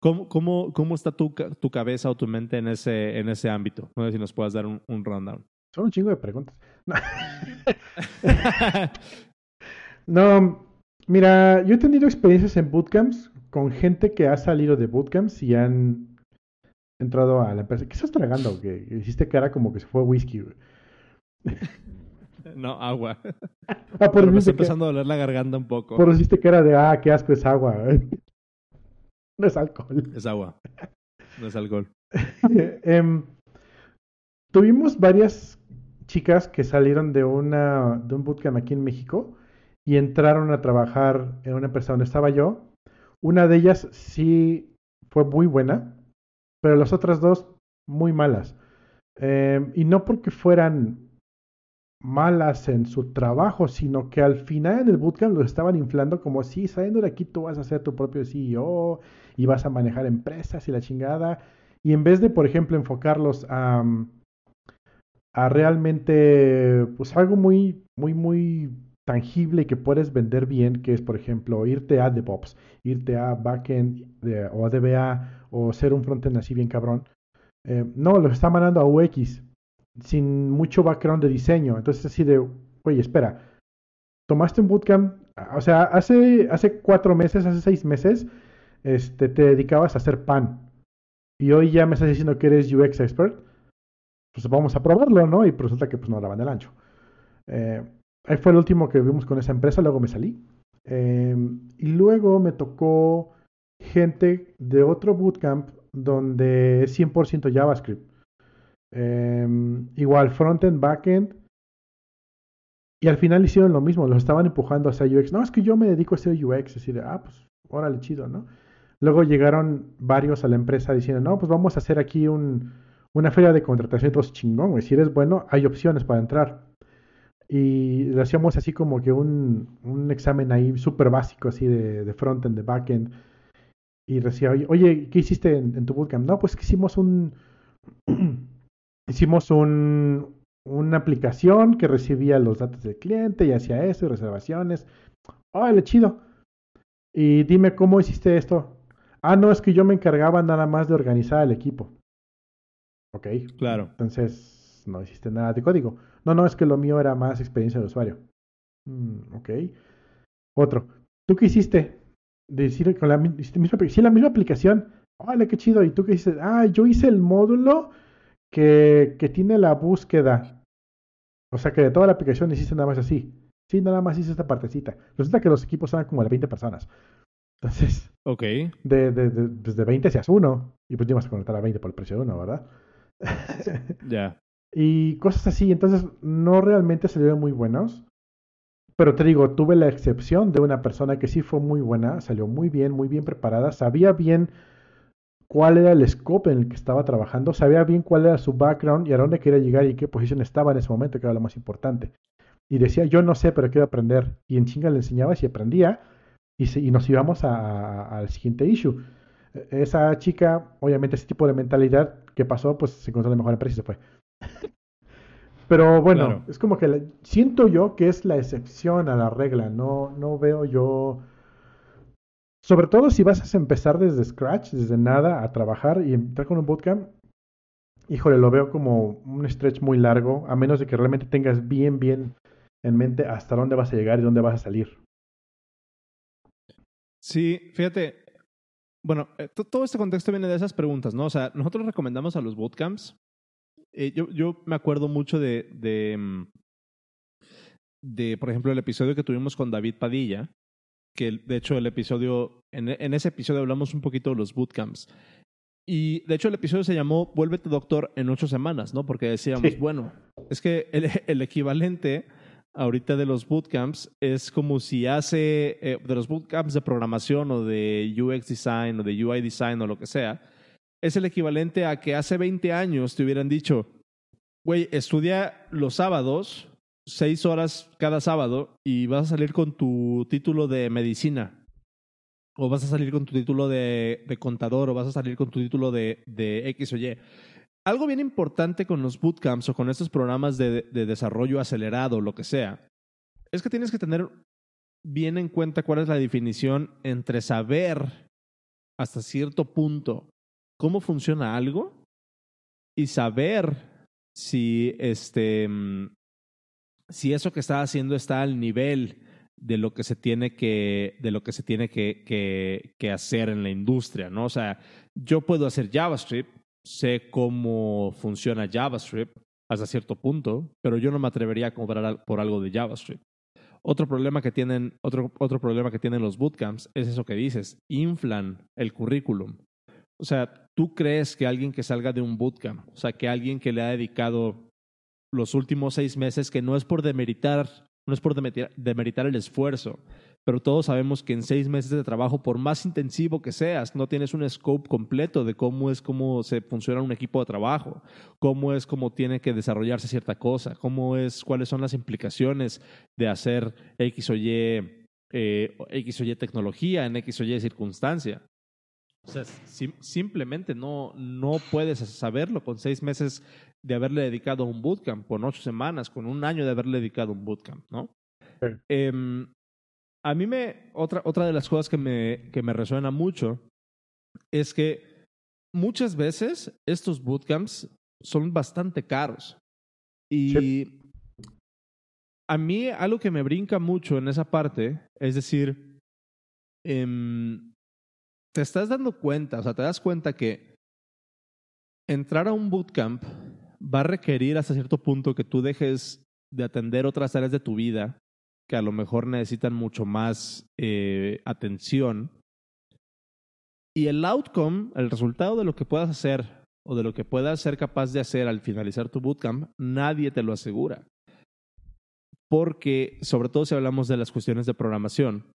¿Cómo, cómo, cómo está tu, tu cabeza o tu mente en ese, en ese ámbito? No sé si nos puedas dar un, un rundown. Son un chingo de preguntas. No. No, mira, yo he tenido experiencias en bootcamps con gente que ha salido de bootcamps y han entrado a la empresa. ¿Qué estás tragando? Que hiciste cara como que se fue whisky. No, agua. Ah, por Pero me está que- empezando a doler la garganta un poco. por eso hiciste cara de, ah, qué asco es agua. No es alcohol. Es agua. No es alcohol. Em, tuvimos varias chicas que salieron de, una, de un bootcamp aquí en México y entraron a trabajar en una empresa donde estaba yo. Una de ellas sí fue muy buena, pero las otras dos muy malas. Em, y no porque fueran malas en su trabajo, sino que al final en el bootcamp los estaban inflando como si saliendo de aquí tú vas a ser tu propio CEO y vas a manejar empresas y la chingada. Y en vez de, por ejemplo, enfocarlos a, a realmente, pues algo muy, muy, muy tangible que puedes vender bien, que es, por ejemplo, irte a DevOps, irte a backend o a DBA o ser un frontend así bien cabrón. Eh, no, los está mandando a UX sin mucho background de diseño. Entonces, así de, oye, espera, tomaste un bootcamp, o sea, hace, hace cuatro meses, hace seis meses, este, te dedicabas a hacer pan. Y hoy ya me estás diciendo que eres UX expert. Pues vamos a probarlo, ¿no? Y resulta que pues no daban el ancho. Eh, ahí fue el último que vimos con esa empresa, luego me salí. Eh, y luego me tocó gente de otro bootcamp donde es 100% JavaScript. Eh, igual, frontend, backend. Y al final hicieron lo mismo, los estaban empujando hacia UX. No, es que yo me dedico a hacer UX. Así de, ah, pues, órale, chido, ¿no? Luego llegaron varios a la empresa diciendo, no, pues vamos a hacer aquí un, una feria de contratación, todos chingón, güey. Si eres bueno, hay opciones para entrar. Y le hacíamos así como que un, un examen ahí súper básico, así de, de frontend, de backend. Y decía, oye, ¿qué hiciste en, en tu bootcamp? No, pues que hicimos un... hicimos un, una aplicación que recibía los datos del cliente y hacía eso, y reservaciones. ¡Órale, chido! Y dime cómo hiciste esto. Ah, no, es que yo me encargaba nada más de organizar el equipo. Ok. Claro. Entonces, no hiciste nada de código. No, no, es que lo mío era más experiencia de usuario. Mm, ok. Otro. ¿Tú qué hiciste? Decir con la, misma, sí, la misma aplicación. Órale, qué chido. ¿Y tú qué hiciste? Ah, yo hice el módulo que, que tiene la búsqueda. O sea que de toda la aplicación hiciste nada más así. Sí, nada más hice esta partecita. Resulta que los equipos eran como de 20 personas. Entonces, Ok. de, de, de, pues de 20 seas uno. Y pues te ibas a conectar a 20 por el precio de uno, ¿verdad? Ya. y cosas así. Entonces, no realmente salieron muy buenos. Pero te digo, tuve la excepción de una persona que sí fue muy buena, salió muy bien, muy bien preparada, sabía bien cuál era el scope en el que estaba trabajando, sabía bien cuál era su background y a dónde quería llegar y qué posición estaba en ese momento, que era lo más importante. Y decía, yo no sé, pero quiero aprender. Y en chinga le enseñaba y aprendía y, se- y nos íbamos al siguiente issue. E- Esa chica, obviamente, ese tipo de mentalidad que pasó, pues se encontró la mejor empresa y se fue. Pero bueno, Claro. es como que la- siento yo que es la excepción a la regla. No, no veo yo. Sobre todo si vas a empezar desde scratch, desde nada, a trabajar y entrar con un bootcamp. Híjole, lo veo como un stretch muy largo, a menos de que realmente tengas bien, bien en mente hasta dónde vas a llegar y dónde vas a salir. Sí, fíjate. Bueno, eh, to- todo este contexto viene de esas preguntas, ¿no? O sea, nosotros recomendamos a los bootcamps. Eh, yo, yo me acuerdo mucho de, de, mm, de, por ejemplo, el episodio que tuvimos con David Padilla, que de hecho el episodio, en, en ese episodio hablamos un poquito de los bootcamps. Y de hecho el episodio se llamó Vuélvete doctor en ocho semanas, ¿no? Porque decíamos, Sí. bueno, es que el, el equivalente ahorita de los bootcamps es como si hace, eh, de los bootcamps de programación o de UX design o de UI design o lo que sea, es el equivalente a que hace 20 años te hubieran dicho, güey, estudia los sábados, seis horas cada sábado y vas a salir con tu título de medicina. O vas a salir con tu título de, de contador, o vas a salir con tu título de, de X o Y. Algo bien importante con los bootcamps o con estos programas de, de desarrollo acelerado, lo que sea, es que tienes que tener bien en cuenta cuál es la definición entre saber hasta cierto punto cómo funciona algo y saber si este mm, si eso que está haciendo está al nivel de lo que se tiene que de lo que se tiene que, que, hacer en la industria, ¿no? O sea, yo puedo hacer JavaScript, sé cómo funciona JavaScript hasta cierto punto, pero yo no me atrevería a cobrar al- por algo de JavaScript. Otro problema que tienen, otro, otro problema que tienen los bootcamps es eso que dices, inflan el currículum. O sea, tú crees que alguien que salga de un bootcamp, o sea, que alguien que le ha dedicado los últimos seis meses, que no es por demeritar, no es por demeritar, demeritar el esfuerzo, pero todos sabemos que en seis meses de trabajo, por más intensivo que seas, no tienes un scope completo de cómo es cómo se funciona un equipo de trabajo, cómo es cómo tiene que desarrollarse cierta cosa, cómo es, cuáles son las implicaciones de hacer X o Y, eh, X o Y tecnología en X o Y circunstancia. O sea, sim- simplemente no, no puedes saberlo con seis meses de haberle dedicado un bootcamp, con ocho semanas, con un año de haberle dedicado un bootcamp, ¿no? Sí. Em, a mí me, otra, otra de las cosas que me, que me resuena mucho es que muchas veces estos bootcamps son bastante caros. Y a mí algo que me brinca mucho en esa parte es decir, em, te estás dando cuenta, o sea, te das cuenta que entrar a un bootcamp va a requerir hasta cierto punto que tú dejes de atender otras áreas de tu vida que a lo mejor necesitan mucho más eh, atención. Y el outcome, el resultado de lo que puedas hacer o de lo que puedas ser capaz de hacer al finalizar tu bootcamp, nadie te lo asegura. Porque, sobre todo si hablamos de las cuestiones de programación,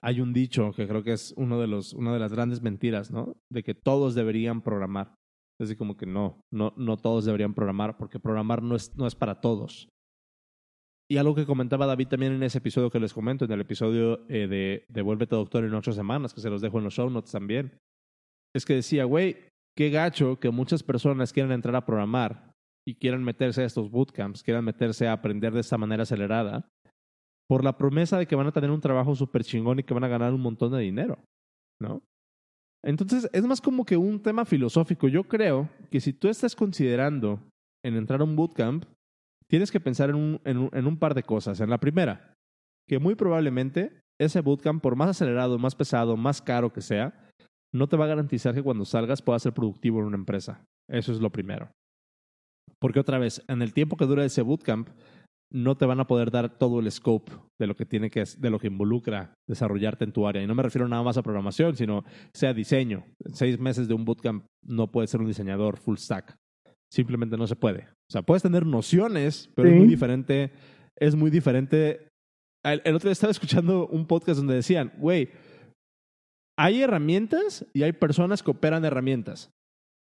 hay un dicho que creo que es uno de los, una de las grandes mentiras, ¿no? De que todos deberían programar. Decir, como que no, no, no todos deberían programar, porque programar no es, no es para todos. Y algo que comentaba David también en ese episodio que les comento, en el episodio eh, de, de Vuélvete Doctor en ocho semanas, que se los dejo en los show notes también, es que decía, güey, qué gacho que muchas personas quieran entrar a programar y quieran meterse a estos bootcamps, quieran meterse a aprender de esta manera acelerada, por la promesa de que van a tener un trabajo súper chingón y que van a ganar un montón de dinero, ¿no? Entonces, es más como que un tema filosófico. Yo creo que si tú estás considerando en entrar a un bootcamp, tienes que pensar en un, par de cosas. En la primera, que muy probablemente ese bootcamp, por más acelerado, más pesado, más caro que sea, no te va a garantizar que cuando salgas puedas ser productivo en una empresa. Eso es lo primero. Porque otra vez, en el tiempo que dura ese bootcamp, no te van a poder dar todo el scope de lo que tiene que de lo que involucra desarrollarte en tu área. Y no me refiero nada más a programación, sino sea diseño. En seis meses de un bootcamp no puedes ser un diseñador full stack. Simplemente no se puede. O sea, puedes tener nociones, pero Sí. es muy diferente. Es muy diferente. El, el otro día estaba escuchando un podcast donde decían, güey, hay herramientas y hay personas que operan herramientas.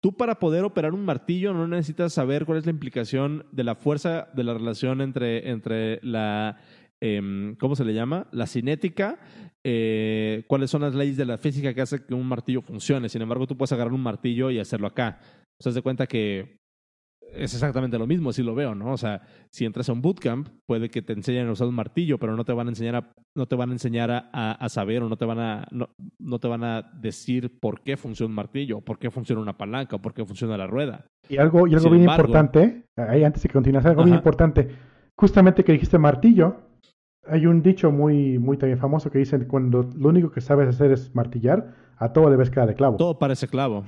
Tú para poder operar un martillo no necesitas saber cuál es la implicación de la fuerza de la relación entre, entre la, em, ¿cómo se le llama? La cinética, eh, cuáles son las leyes de la física que hacen que un martillo funcione. Sin embargo, tú puedes agarrar un martillo y hacerlo acá. O sea, de cuenta que es exactamente lo mismo, así lo veo, ¿no? O sea, si entras a un bootcamp, puede que te enseñen a usar un martillo, pero no te van a enseñar a, no te van a, enseñar a, saber o no te, van a, no, te van a decir por qué funciona un martillo, por qué funciona una palanca, o por qué funciona la rueda. Y algo, y algo bien importante, ahí antes de que continúes, algo bien importante, justamente que dijiste martillo, hay un dicho muy, muy también famoso que dice cuando lo único que sabes hacer es martillar, a todo le ves cara de clavo. Todo parece clavo,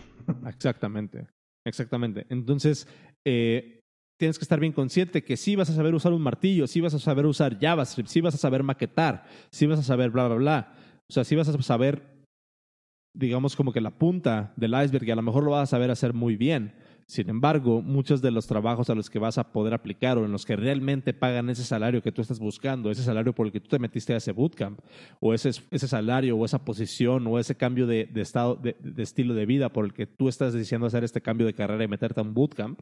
exactamente. Exactamente. Entonces, eh, tienes que estar bien consciente que sí vas a saber usar un martillo, sí vas a saber usar JavaScript, sí vas a saber maquetar, sí vas a saber bla, bla, bla. O sea, sí vas a saber, digamos, como que la punta del iceberg y a lo mejor lo vas a saber hacer muy bien. Sin embargo, muchos de los trabajos a los que vas a poder aplicar o en los que realmente pagan ese salario que tú estás buscando, ese salario por el que tú te metiste a ese bootcamp, o ese, ese salario o esa posición o ese cambio de, estado, de, estilo de vida por el que tú estás diciendo hacer este cambio de carrera y meterte a un bootcamp,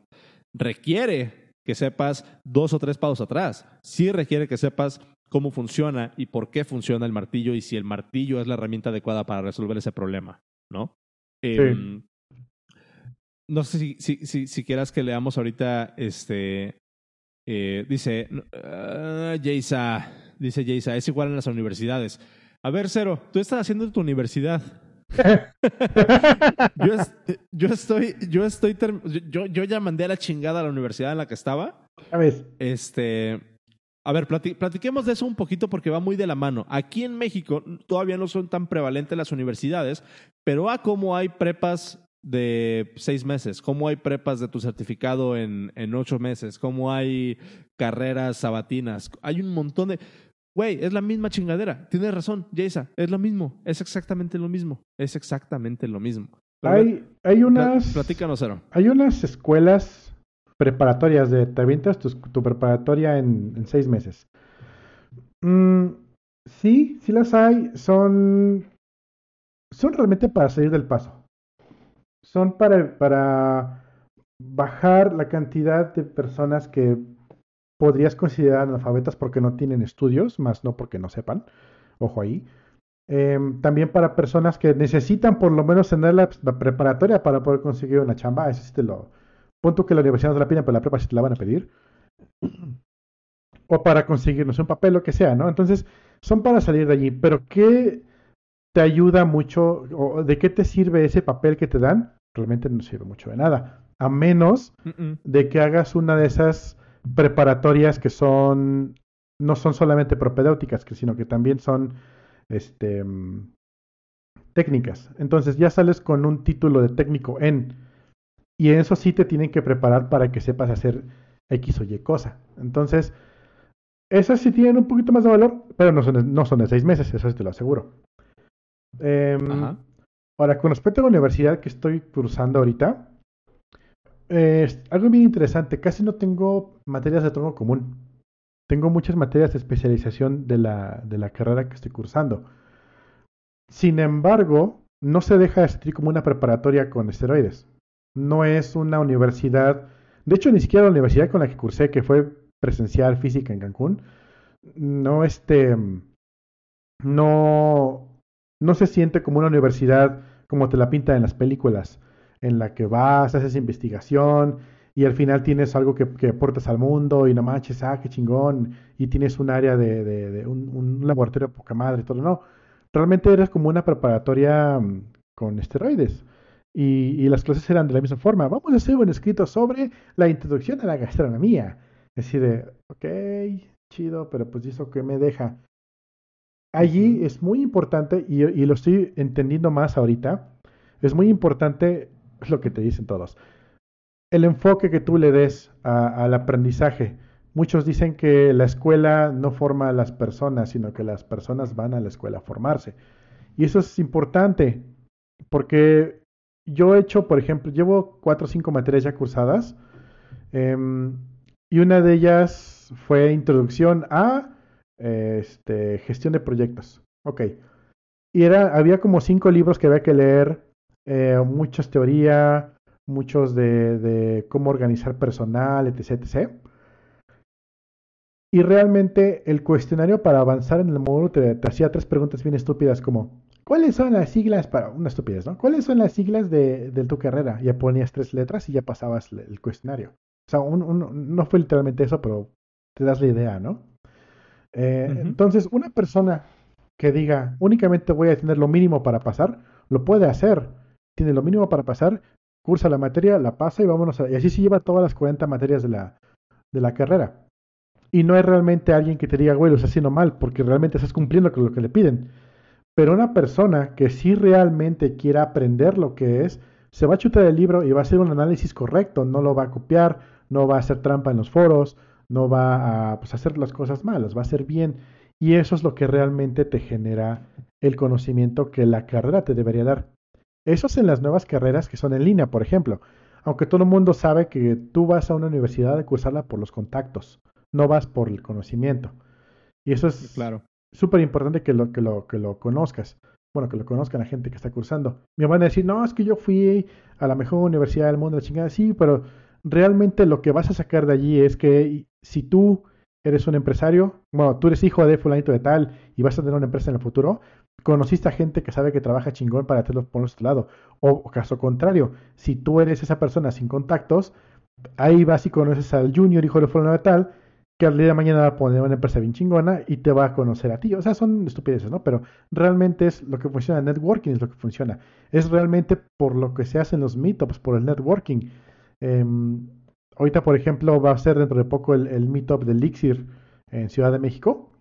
requiere que sepas dos o tres pasos atrás. Sí requiere que sepas cómo funciona y por qué funciona el martillo y si el martillo es la herramienta adecuada para resolver ese problema, ¿no? Em, no sé si, si, si, si, quieras que leamos ahorita, este, eh, dice, uh, dice Jaysa, es igual en las universidades. A ver, Cero, tú estás haciendo tu universidad. yo, yo, estoy, yo estoy, yo, yo ya mandé a la chingada a la universidad en la que estaba. A ver. Este, a ver, platiquemos de eso un poquito porque va muy de la mano. Aquí en México todavía no son tan prevalentes las universidades, pero a como hay prepas de seis meses, cómo hay prepas de tu certificado en, en ocho meses, cómo hay carreras sabatinas, hay un montón de... Güey, es la misma chingadera. Tienes razón, Jaisa, es lo mismo, es exactamente lo mismo, es exactamente lo mismo. hay, hay unas... Platícanos, Cero. Hay unas escuelas preparatorias de... Te avientas tu, preparatoria en, seis meses. Mm, sí, sí las hay. Son... Son realmente para salir del paso son para, para bajar la cantidad de personas que podrías considerar analfabetas porque no tienen estudios, más no porque no sepan. Ojo ahí. Em, también para personas que necesitan por lo menos tener la, preparatoria para poder conseguir una chamba. Eso sí te lo. Punto que la universidad no te la piden, pero la prepa sí te la van a pedir. O para conseguirnos un papel, lo que sea, ¿no? Entonces, son para salir de allí. Pero ¿qué te ayuda mucho? ¿O ¿De qué te sirve ese papel que te dan? realmente no sirve mucho de nada. A menos de que hagas una de esas preparatorias que son no son solamente propedéuticas, sino que también son este, mm, técnicas. Entonces ya sales con un título de técnico en, y en eso sí te tienen que preparar para que sepas hacer X o Y cosa. Entonces, esas sí tienen un poquito más de valor, pero no son, no son de seis meses, eso sí te lo aseguro. Eh, Ahora, con respecto a la universidad que estoy cursando ahorita, algo bien interesante. Casi no tengo materias de tronco común. Tengo muchas materias de especialización de la, de la carrera que estoy cursando. Sin embargo, no se deja de sentir como una preparatoria con esteroides. No es una universidad. De hecho, ni siquiera la universidad con la que cursé, que fue presencial física en Cancún, no este. No, no se siente como una universidad como te la pinta en las películas, en la que vas, haces investigación y al final tienes algo que, aportas al mundo y no manches, ah, qué chingón, y tienes un área de, un, laboratorio poca madre y todo. No, realmente eres como una preparatoria mm, con esteroides. Y, las clases eran de la misma forma. Vamos a hacer un escrito sobre la introducción a la gastronomía. Decir, de, ok, chido, pero pues eso que me deja allí es muy importante, y, lo estoy entendiendo más ahorita, es muy importante lo que te dicen todos. El enfoque que tú le des al aprendizaje. Muchos dicen que la escuela no forma a las personas, sino que las personas van a la escuela a formarse. Y eso es importante, porque yo he hecho, por ejemplo, llevo cuatro o cinco materias ya cursadas, em, y una de ellas fue introducción a este, gestión de proyectos. Ok. Y era, había como cinco libros que había que leer, eh, muchas teoría, muchos de, de, cómo organizar personal, etc, etc. Y realmente el cuestionario para avanzar en el módulo te, hacía tres preguntas bien estúpidas como, ¿cuáles son las siglas para, una estupidez, ¿no? ¿Cuáles son las siglas de, de tu carrera? Ya ponías tres letras y ya pasabas el cuestionario. O sea, no fue literalmente eso, pero te das la idea, ¿no? Eh, entonces, una persona que diga únicamente voy a tener lo mínimo para pasar, lo puede hacer. Tiene lo mínimo para pasar, cursa la materia, la pasa y vámonos. A, y así se lleva todas las 40 materias de la, de la carrera. Y no hay realmente alguien que te diga, güey, lo estás haciendo mal, porque realmente estás cumpliendo con lo que le piden. Pero una persona que sí realmente quiera aprender lo que es, se va a chutar el libro y va a hacer un análisis correcto, no lo va a copiar, no va a hacer trampa en los foros, no va a pues, hacer las cosas malas, va a hacer bien. Y eso es lo que realmente te genera el conocimiento que la carrera te debería dar. Eso es en las nuevas carreras que son en línea, por ejemplo. Aunque todo el mundo sabe que tú vas a una universidad a cursarla por los contactos, no vas por el conocimiento. Y eso es claro súper importante que lo, que, lo, que lo conozcas. Bueno, que lo conozcan la gente que está cursando. Me van a decir, no, es que yo fui a la mejor universidad del mundo, la chingada. Sí, pero realmente lo que vas a sacar de allí es que si tú eres un empresario, bueno, tú eres hijo de fulanito de tal y vas a tener una empresa en el futuro, conociste a gente que sabe que trabaja chingón para hacerlo por nuestro lado. O, caso contrario, si tú eres esa persona sin contactos, ahí vas y conoces al junior hijo de fulanito de tal que al día de mañana va a poner una empresa bien chingona y te va a conocer a ti. O sea, son estupideces, ¿no? Pero realmente es lo que funciona. Networking es lo que funciona. Es realmente por lo que se hacen los meetups, por el networking. Em, ahorita, por ejemplo, va a ser dentro de poco el, meetup del Elixir en Ciudad de México.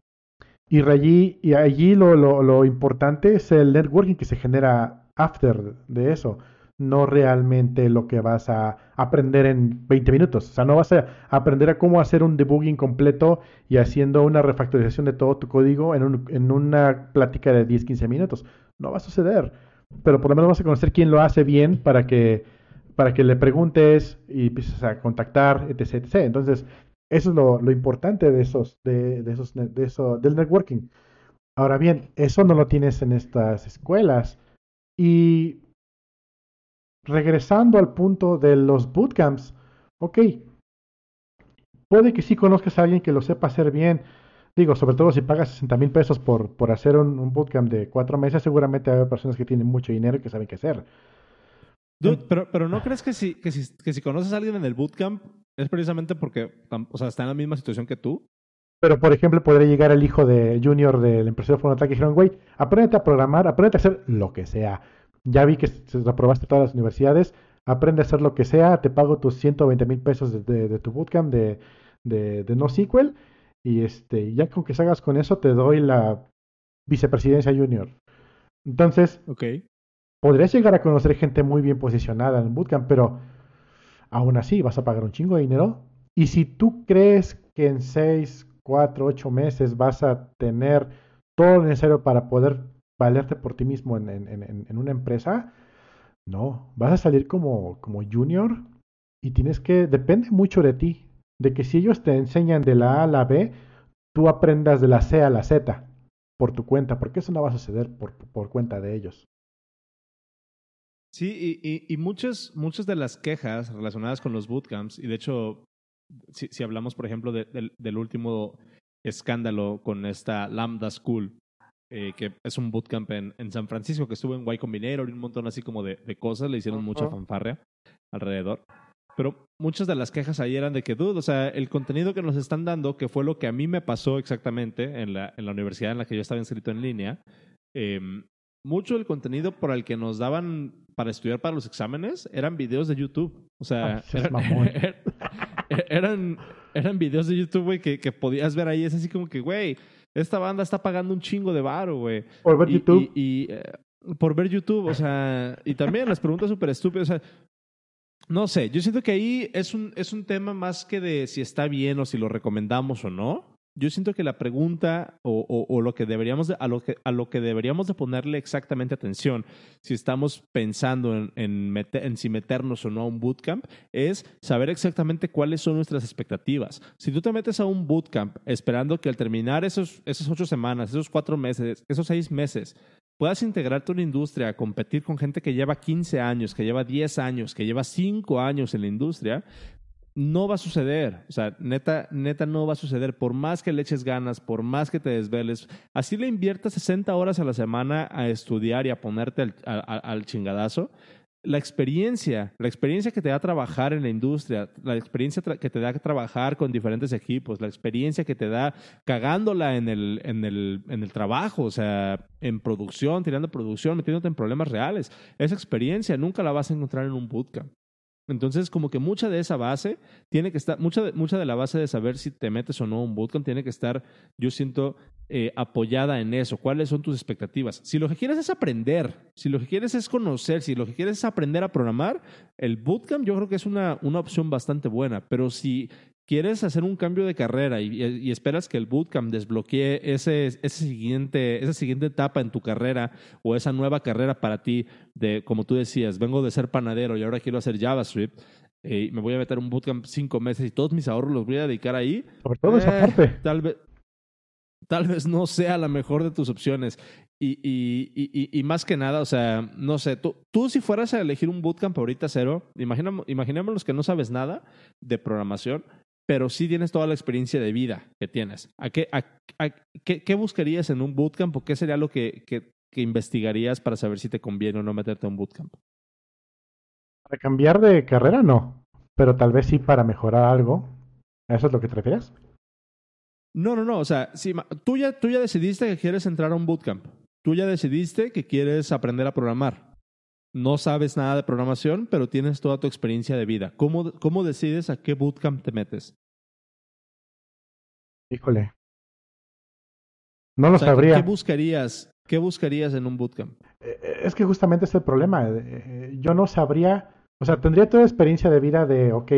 Y allí, y allí lo, lo, lo importante es el networking que se genera after de eso no realmente lo que vas a aprender en 20 minutos. O sea, no vas a aprender a cómo hacer un debugging completo y haciendo una refactorización de todo tu código en, en una plática de 10, 15 minutos. No va a suceder. Pero por lo menos vas a conocer quién lo hace bien para que, para que le preguntes y empieces a contactar, etc, etc. Entonces, eso es lo, importante de esos, de, de esos, de eso, del networking. Ahora bien, eso no lo tienes en estas escuelas. Y regresando al punto de los bootcamps, ok, puede que sí conozcas a alguien que lo sepa hacer bien. Digo, sobre todo si pagas 60 mil pesos por, por hacer un, bootcamp de cuatro meses, seguramente hay personas que tienen mucho dinero y que saben qué hacer. Pero, pero ¿no crees que si, que, si, que si conoces a alguien en el bootcamp es precisamente porque o sea, está en la misma situación que tú? Pero, por ejemplo, podría llegar el hijo de Junior del empresario Fonotac y dijeron, güey, aprende a programar, aprende a hacer lo que sea ya vi que aprobaste todas las universidades, aprende a hacer lo que sea, te pago tus 120 mil pesos de, tu bootcamp de, de, de NoSQL y este, ya con que salgas con eso te doy la vicepresidencia junior. Entonces, okay. Podrías llegar a conocer gente muy bien posicionada en bootcamp, pero aún así vas a pagar un chingo de dinero. Y si tú crees que en 6, 4, 8 meses vas a tener todo lo necesario para poder valerte por ti mismo en, una empresa, no, vas a salir como, como junior y tienes que, depende mucho de ti, de que si ellos te enseñan de la A a la B, tú aprendas de la C a la Z por tu cuenta, porque eso no va a suceder por, por cuenta de ellos. Sí, y, y, muchas, muchas de las quejas relacionadas con los bootcamps, y de hecho, si, si hablamos, por ejemplo, del último escándalo con esta Lambda School, eh, que es un bootcamp en, en, San Francisco, que estuvo en Y Combinator y un montón así como de, de cosas, le hicieron mucha fanfarria alrededor. Pero muchas de las quejas ahí eran de que, dude, o sea, el contenido que nos están dando, que fue lo que a mí me pasó exactamente en la, en la universidad en la que yo estaba inscrito en línea, eh, mucho del contenido por el que nos daban para estudiar para los exámenes eran videos de YouTube. O sea, ah, eran, eran, eran, videos de YouTube, güey, que, que podías ver ahí. Es así como que, güey, esta banda está pagando un chingo de varo, güey. Por ver YouTube. Y, eh, por ver YouTube, o sea, y también las preguntas súper estúpidas, o sea, no sé, yo siento que ahí es un, es un tema más que de si está bien o si lo recomendamos o no yo siento que la pregunta o, o, lo que deberíamos de, a, lo que, a lo que deberíamos de ponerle exactamente atención si estamos pensando en, en, en, si meternos o no a un bootcamp es saber exactamente cuáles son nuestras expectativas. Si tú te metes a un bootcamp esperando que al terminar esos, esas ocho semanas, esos cuatro meses, esos seis meses, puedas integrarte a una industria, competir con gente que lleva 15 años, que lleva 10 años, que lleva 5 años en la industria, no va a suceder. O sea, neta, neta no va a suceder. Por más que le eches ganas, por más que te desveles, así le inviertas 60 horas a la semana a estudiar y a ponerte al, chingadazo, la experiencia, la experiencia que te da trabajar en la industria, la experiencia que te da trabajar con diferentes equipos, la experiencia que te da cagándola en el, en el, en el trabajo, o sea, en producción, tirando producción, metiéndote en problemas reales. Esa experiencia nunca la vas a encontrar en un bootcamp. Entonces, como que mucha de esa base tiene que estar, mucha de, mucha de la base de saber si te metes o no a un bootcamp tiene que estar, yo siento, eh, apoyada en eso. ¿Cuáles son tus expectativas? Si lo que quieres es aprender, si lo que quieres es conocer, si lo que quieres es aprender a programar, el bootcamp yo creo que es una, una opción bastante buena. Pero si quieres hacer un cambio de carrera y, esperas que el bootcamp desbloquee ese, ese siguiente, esa siguiente etapa en tu carrera o esa nueva carrera para ti, de como tú decías, vengo de ser panadero y ahora quiero hacer JavaScript, eh, me voy a meter un bootcamp cinco meses y todos mis ahorros los voy a dedicar ahí. Sobre todo esa eh, parte. Tal vez, tal vez no sea la mejor de tus opciones. Y, y, y, y, más que nada, o sea, no sé, tú, tú si fueras a elegir un bootcamp ahorita cero, imaginémonos que no sabes nada de programación, pero sí tienes toda la experiencia de vida que tienes. ¿A qué, a, qué, qué, buscarías en un bootcamp o qué sería lo que, que, que, investigarías para saber si te conviene o no meterte a un bootcamp? Para cambiar de carrera, no. Pero tal vez sí para mejorar algo. ¿A eso es lo que te refieres? No, no, no. O sea, si, tú, ya, tú ya decidiste que quieres entrar a un bootcamp. Tú ya decidiste que quieres aprender a programar no sabes nada de programación, pero tienes toda tu experiencia de vida. ¿Cómo, cómo decides a qué bootcamp te metes? Híjole. No lo sabría. ¿Qué buscarías? ¿Qué buscarías en un bootcamp? Eh, eh, es que justamente es el problema. Eh, yo no sabría, o sea, tendría toda experiencia de vida de, ok,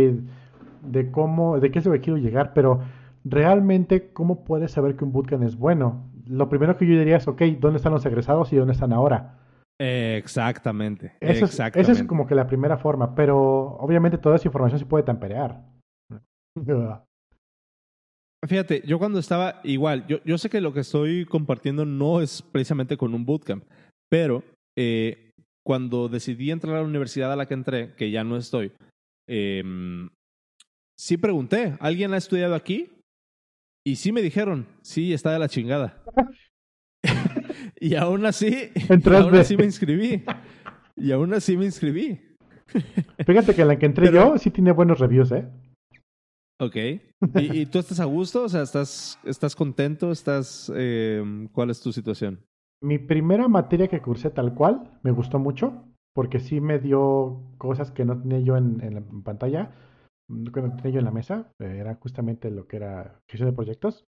de cómo, de qué es lo que quiero llegar, pero realmente, ¿cómo puedes saber que un bootcamp es bueno? Lo primero que yo diría es, ok, ¿dónde están los egresados y dónde están ahora? Exactamente. Eso exactamente. Es, esa es como que la primera forma, pero obviamente toda esa información se puede tamperear. Fíjate, yo cuando estaba igual, yo, yo sé que lo que estoy compartiendo no es precisamente con un bootcamp, pero eh, cuando decidí entrar a la universidad a la que entré, que ya no estoy, eh, sí pregunté, ¿alguien ha estudiado aquí? Y sí me dijeron, sí, está de la chingada. Y aún así, aún así me inscribí. Y aún así me inscribí. Fíjate que la que entré yo sí tiene buenos reviews, ¿eh? Ok. ¿Y, ¿Y, tú estás a gusto? O sea, ¿estás, estás contento? ¿Estás, eh, ¿Cuál es tu situación? Mi primera materia que cursé tal cual me gustó mucho porque sí me dio cosas que no tenía yo en, en la pantalla, que no tenía yo en la mesa. Era justamente lo que era gestión de proyectos.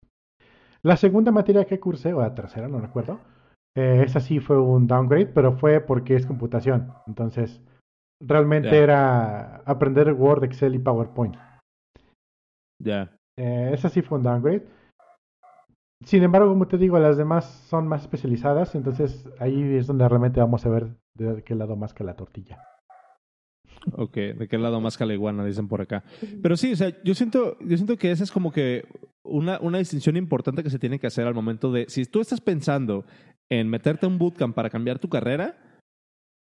La segunda materia que cursé, o la tercera, no recuerdo, eh, esa sí fue un downgrade, pero fue porque es computación. Entonces, realmente era aprender Word, Excel y PowerPoint. Ya. Eh, esa sí fue un downgrade. Sin embargo, como te digo, las demás son más especializadas, entonces ahí es donde realmente vamos a ver de qué lado más que la tortilla. Ok, de qué lado más que la iguana, dicen por acá. Pero sí, o sea, yo siento, yo siento que esa es como que una, una distinción importante que se tiene que hacer al momento de, si tú estás pensando en meterte a un bootcamp para cambiar tu carrera,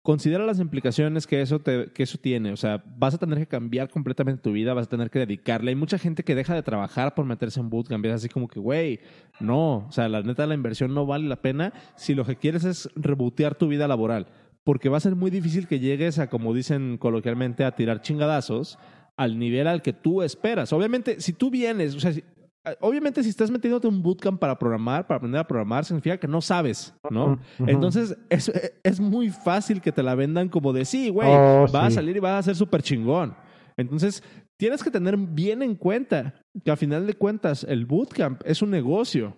considera las implicaciones que eso, te, que eso tiene. O sea, vas a tener que cambiar completamente tu vida, vas a tener que dedicarle. Hay mucha gente que deja de trabajar por meterse en bootcamp. Es así como que, güey, no. O sea, la neta, la inversión no vale la pena si lo que quieres es rebotear tu vida laboral. Porque va a ser muy difícil que llegues a, como dicen coloquialmente, a tirar chingadazos al nivel al que tú esperas. Obviamente, si tú vienes, o sea, Ah, obviamente si estás metiéndote un bootcamp para programar, para aprender a programar, significa que no sabes, ¿no? Entonces es, es, muy fácil que te la vendan como de, sí, güey, oh, va a salir y va a ser súper chingón. Entonces tienes que tener bien en cuenta que a final de cuentas el bootcamp es un negocio.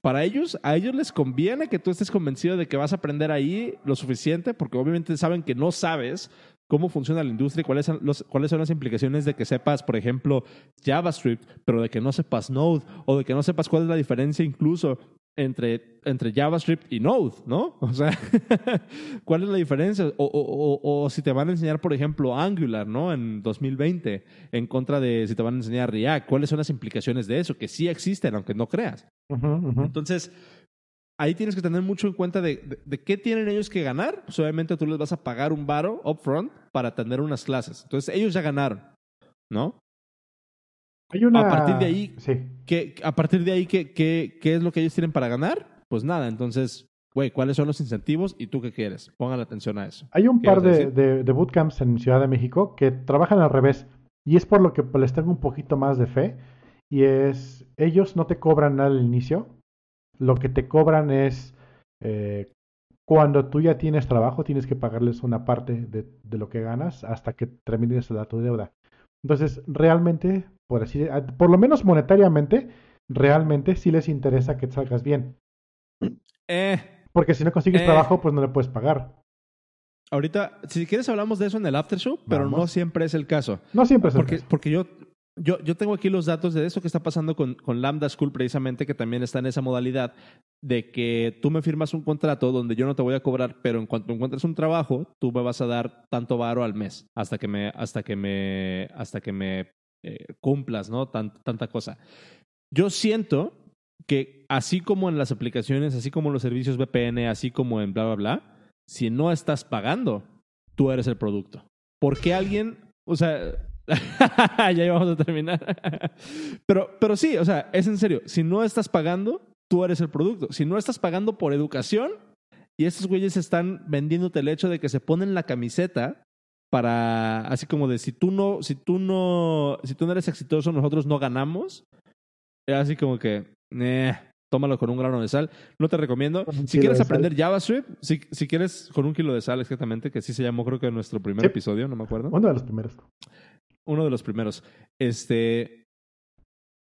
Para ellos, a ellos les conviene que tú estés convencido de que vas a aprender ahí lo suficiente, porque obviamente saben que no sabes cómo funciona la industria y cuáles son, cuáles son las implicaciones de que sepas, por ejemplo, JavaScript, pero de que no sepas Node o de que no sepas cuál es la diferencia incluso entre, entre JavaScript y Node, ¿no? O sea, ¿cuál es la diferencia? O, o, o, si te van a enseñar, por ejemplo, Angular, ¿no? En 2020, en contra de si te van a enseñar React, ¿cuáles son las implicaciones de eso? Que sí existen, aunque no creas. Entonces, ahí tienes que tener mucho en cuenta de, de, qué tienen ellos que ganar. Pues obviamente tú les vas a pagar un varo upfront para tener unas clases. Entonces ellos ya ganaron, ¿no? Hay una... A partir de ahí, ¿qué, a partir de ahí ¿qué, qué, ¿qué es lo que ellos tienen para ganar? Pues nada, entonces güey, ¿cuáles son los incentivos y tú qué quieres? Pongan atención a eso. Hay un ¿Qué par de, de- de bootcamps en Ciudad de México que trabajan al revés. Y es por lo que les tengo un poquito más de fe. Y es, ellos no te cobran nada al inicio. Lo que te cobran es, eh, cuando tú ya tienes trabajo, tienes que pagarles una parte de, de lo que ganas hasta que termines de dar tu deuda. Entonces, realmente, por así, de- por lo menos monetariamente, realmente sí les interesa que salgas bien. Eh, Porque si no consigues Eh. trabajo, pues no le puedes pagar. ahorita, si quieres hablamos de eso en el after show, pero no siempre es el caso. No siempre es el Porque, caso. porque yo, yo, yo tengo aquí los datos de eso que está pasando con, con Lambda School precisamente, que también está en esa modalidad de que tú me firmas un contrato donde yo no te voy a cobrar, pero en cuanto encuentres un trabajo, tú me vas a dar tanto varo al mes hasta que me, hasta que me, hasta que me eh, cumplas, ¿no? Tan- tanta cosa. Yo siento que así como en las aplicaciones, así como en los servicios VPN, así como en bla, bla, bla, si no estás pagando, tú eres el producto. ¿Por qué alguien, o sea, ya íbamos a terminar. pero, pero sí, o sea, es en serio, si no estás pagando, tú eres el producto. Si no estás pagando por educación y estos güeyes están vendiéndote el hecho de que se ponen la camiseta para así como de si tú no si tú no si tú no eres exitoso nosotros no ganamos es así como que eh, tómalo con un grano de sal no te recomiendo si quieres aprender JavaScript si, si quieres con un kilo de sal exactamente que sí se llamó creo que en nuestro primer Sí. episodio no me acuerdo Uno de los primeros. Uno de los primeros. Este.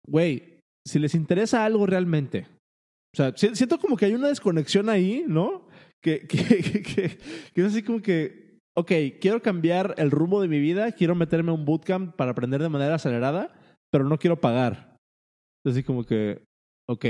Güey, si les interesa algo realmente. O sea, si- siento como que hay una desconexión ahí, ¿no? Que, que, que, que- que es así como que. Ok, quiero cambiar el rumbo de mi vida, quiero meterme a un bootcamp para aprender de manera acelerada, pero no quiero pagar. Así como que. Ok.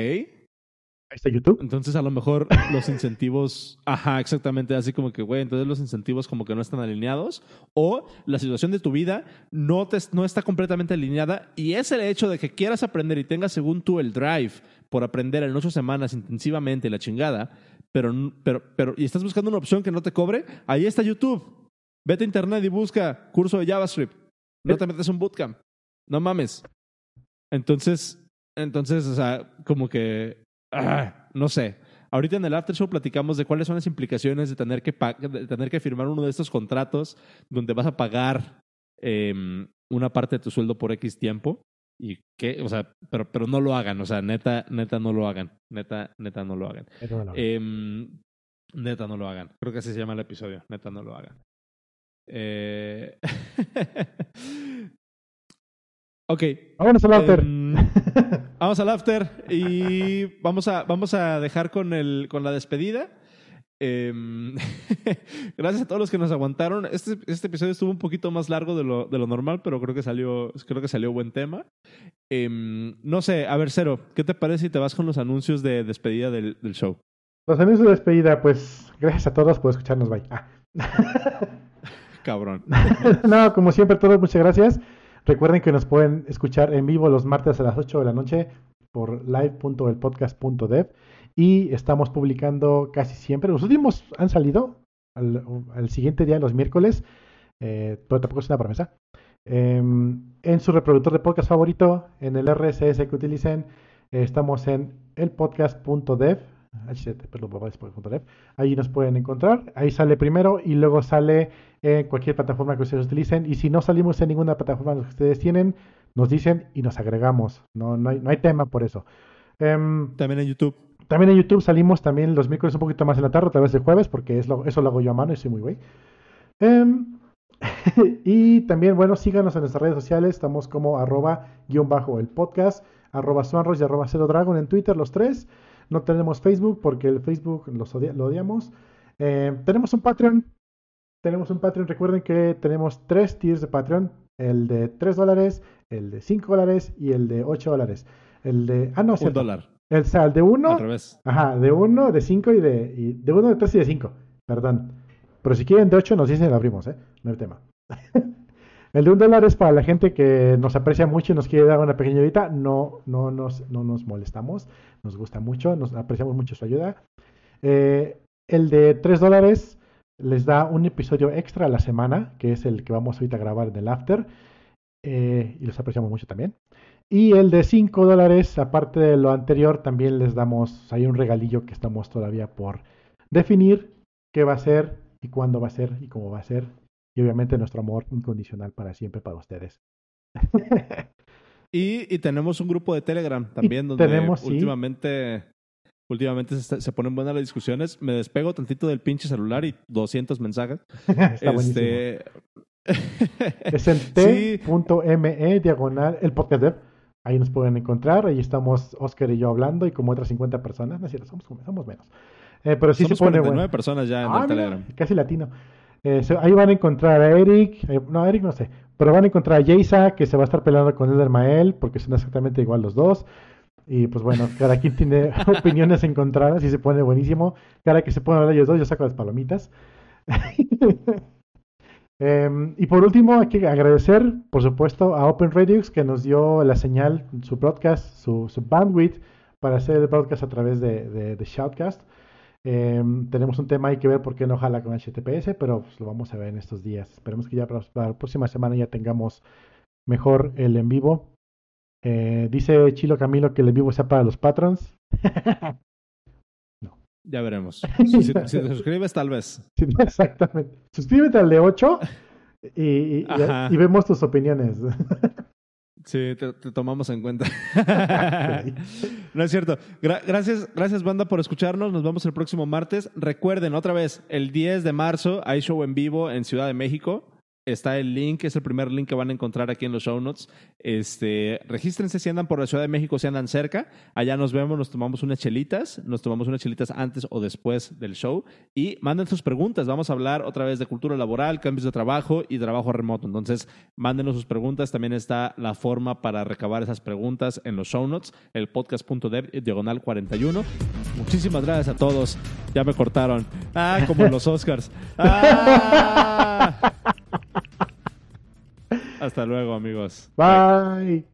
Ahí está YouTube. Entonces, a lo mejor los incentivos, ajá, exactamente, así como que, güey, entonces los incentivos como que no están alineados o la situación de tu vida no, te, no está completamente alineada y es el hecho de que quieras aprender y tengas según tú el drive por aprender en ocho semanas intensivamente la chingada, pero, pero, pero, y estás buscando una opción que no te cobre, ahí está YouTube. Vete a internet y busca curso de JavaScript. No te metes un bootcamp. No mames. Entonces, entonces, o sea, como que Ah, no sé. Ahorita en el after show platicamos de cuáles son las implicaciones de tener que, de tener que firmar uno de estos contratos donde vas a pagar em, una parte de tu sueldo por X tiempo. Y que, o sea, pero, pero no lo hagan. O sea, neta, neta no lo hagan. Neta, neta no lo hagan. Ahí no la- Em, neta no lo hagan. Creo que así se llama el episodio. Neta no lo hagan. Eh... ok. Vámonos al after. Em, Vamos al after y vamos a, vamos a dejar con, el, con la despedida. Em, gracias a todos los que nos aguantaron. Este, este episodio estuvo un poquito más largo de lo, de lo normal, pero creo que salió, creo que salió buen tema. Em, no sé, a ver, Cero, ¿qué te parece si te vas con los anuncios de despedida del, del show? Los anuncios de despedida, pues gracias a todos por escucharnos. Bye. Ah. Cabrón. no, como siempre, todos muchas gracias. Recuerden que nos pueden escuchar en vivo los martes a las 8 de la noche por live.elpodcast.dev y estamos publicando casi siempre. Los últimos han salido al, al siguiente día, los miércoles, eh, pero tampoco es una promesa. Eh, en su reproductor de podcast favorito, en el RSS que utilicen, eh, estamos en elpodcast.dev. Ahí nos pueden encontrar. Ahí sale primero y luego sale en cualquier plataforma que ustedes utilicen. Y si no salimos en ninguna plataforma que ustedes tienen, nos dicen y nos agregamos. No, no, hay, no hay tema por eso. Em, También en YouTube. también en YouTube salimos también los miércoles un poquito más en la tarde, otra vez el jueves, porque es lo- eso lo hago yo a mano y soy muy güey. Em, y también, bueno, síganos en nuestras redes sociales. Estamos como arroba guion bajo el podcast, arroba y arroba Cero Dragon en Twitter, los tres. No tenemos Facebook porque el Facebook los odia- lo odiamos. Eh, tenemos un Patreon. Tenemos un Patreon. Recuerden que tenemos tres tiers de Patreon. El de 3 dólares, el de 5 dólares y el de 8 dólares. El de... Ah, no, Un cierto. dólar. El, o sea, el de 1 Al revés. Ajá, de 1, de 5 y de, y de 1, de 3 y de 5. Perdón. Pero si quieren de 8 nos dicen y lo abrimos, ¿eh? No hay tema. El de un dólar es para la gente que nos aprecia mucho y nos quiere dar una pequeña ayudita. No, no, nos, no nos molestamos. Nos gusta mucho, nos apreciamos mucho su ayuda. Eh, el de 3 dólares les da un episodio extra a la semana, que es el que vamos ahorita a grabar en el after. Eh, y los apreciamos mucho también. Y el de 5 dólares, aparte de lo anterior, también les damos, hay un regalillo que estamos todavía por definir qué va a ser y cuándo va a ser y cómo va a ser. Y obviamente nuestro amor incondicional para siempre para ustedes. y, y, tenemos un grupo de Telegram también donde tenemos, últimamente, últimamente se, ponen buenas las discusiones. Me despego tantito del pinche celular y 200 mensajes. Está este... es en t.me diagonal el podcast dev. Ahí nos pueden encontrar. Ahí estamos Oscar y yo hablando y como otras 50 personas. No es cierto, somos, somos menos. Eh, pero sí Somos se pone 49 personas ya en el ah, Telegram. casi latino. Eh, ahí van a encontrar a Eric, eh, no, Eric no sé, pero van a encontrar a Jaysa, que se va a estar peleando con Elder Mael, porque son exactamente igual los dos. Y pues bueno, cada quien tiene opiniones encontradas y se pone buenísimo. Cada que se ponen a ellos dos, yo saco las palomitas. Em, y por último, hay que agradecer, por supuesto, a Open Redux que nos dio la señal, su broadcast, su, bandwidth para hacer el broadcast a través de, de Shoutcast. Em, tenemos un tema ahí que ver por qué no jala con HTTPS, pero pues, lo vamos a ver en estos días. Esperemos que ya para, la próxima semana ya tengamos mejor el en vivo. Eh, dice Chilo Camilo que el en vivo sea para los patrons. no. Ya veremos. Si, te suscribes, tal vez. exactamente. Suscríbete al de 8 y, y vemos tus opiniones. Sí, te, tomamos en cuenta. no es cierto. gracias, gracias, banda, por escucharnos. Nos vemos el próximo martes. Recuerden, otra vez, el 10 de marzo hay show en vivo en Ciudad de México está el link, es el primer link que van a encontrar aquí en los show notes. Este, regístrense si andan por la Ciudad de México, si andan cerca. Allá nos vemos, nos tomamos unas chelitas, nos tomamos unas chelitas antes o después del show y manden sus preguntas. Vamos a hablar otra vez de cultura laboral, cambios de trabajo y trabajo remoto. Entonces, mándenos sus preguntas. También está la forma para recabar esas preguntas en los show notes, el podcast.dev diagonal 41. Muchísimas gracias a todos. Ya me cortaron. Ah, como los Oscars. Ah. Hasta luego, amigos. Bye.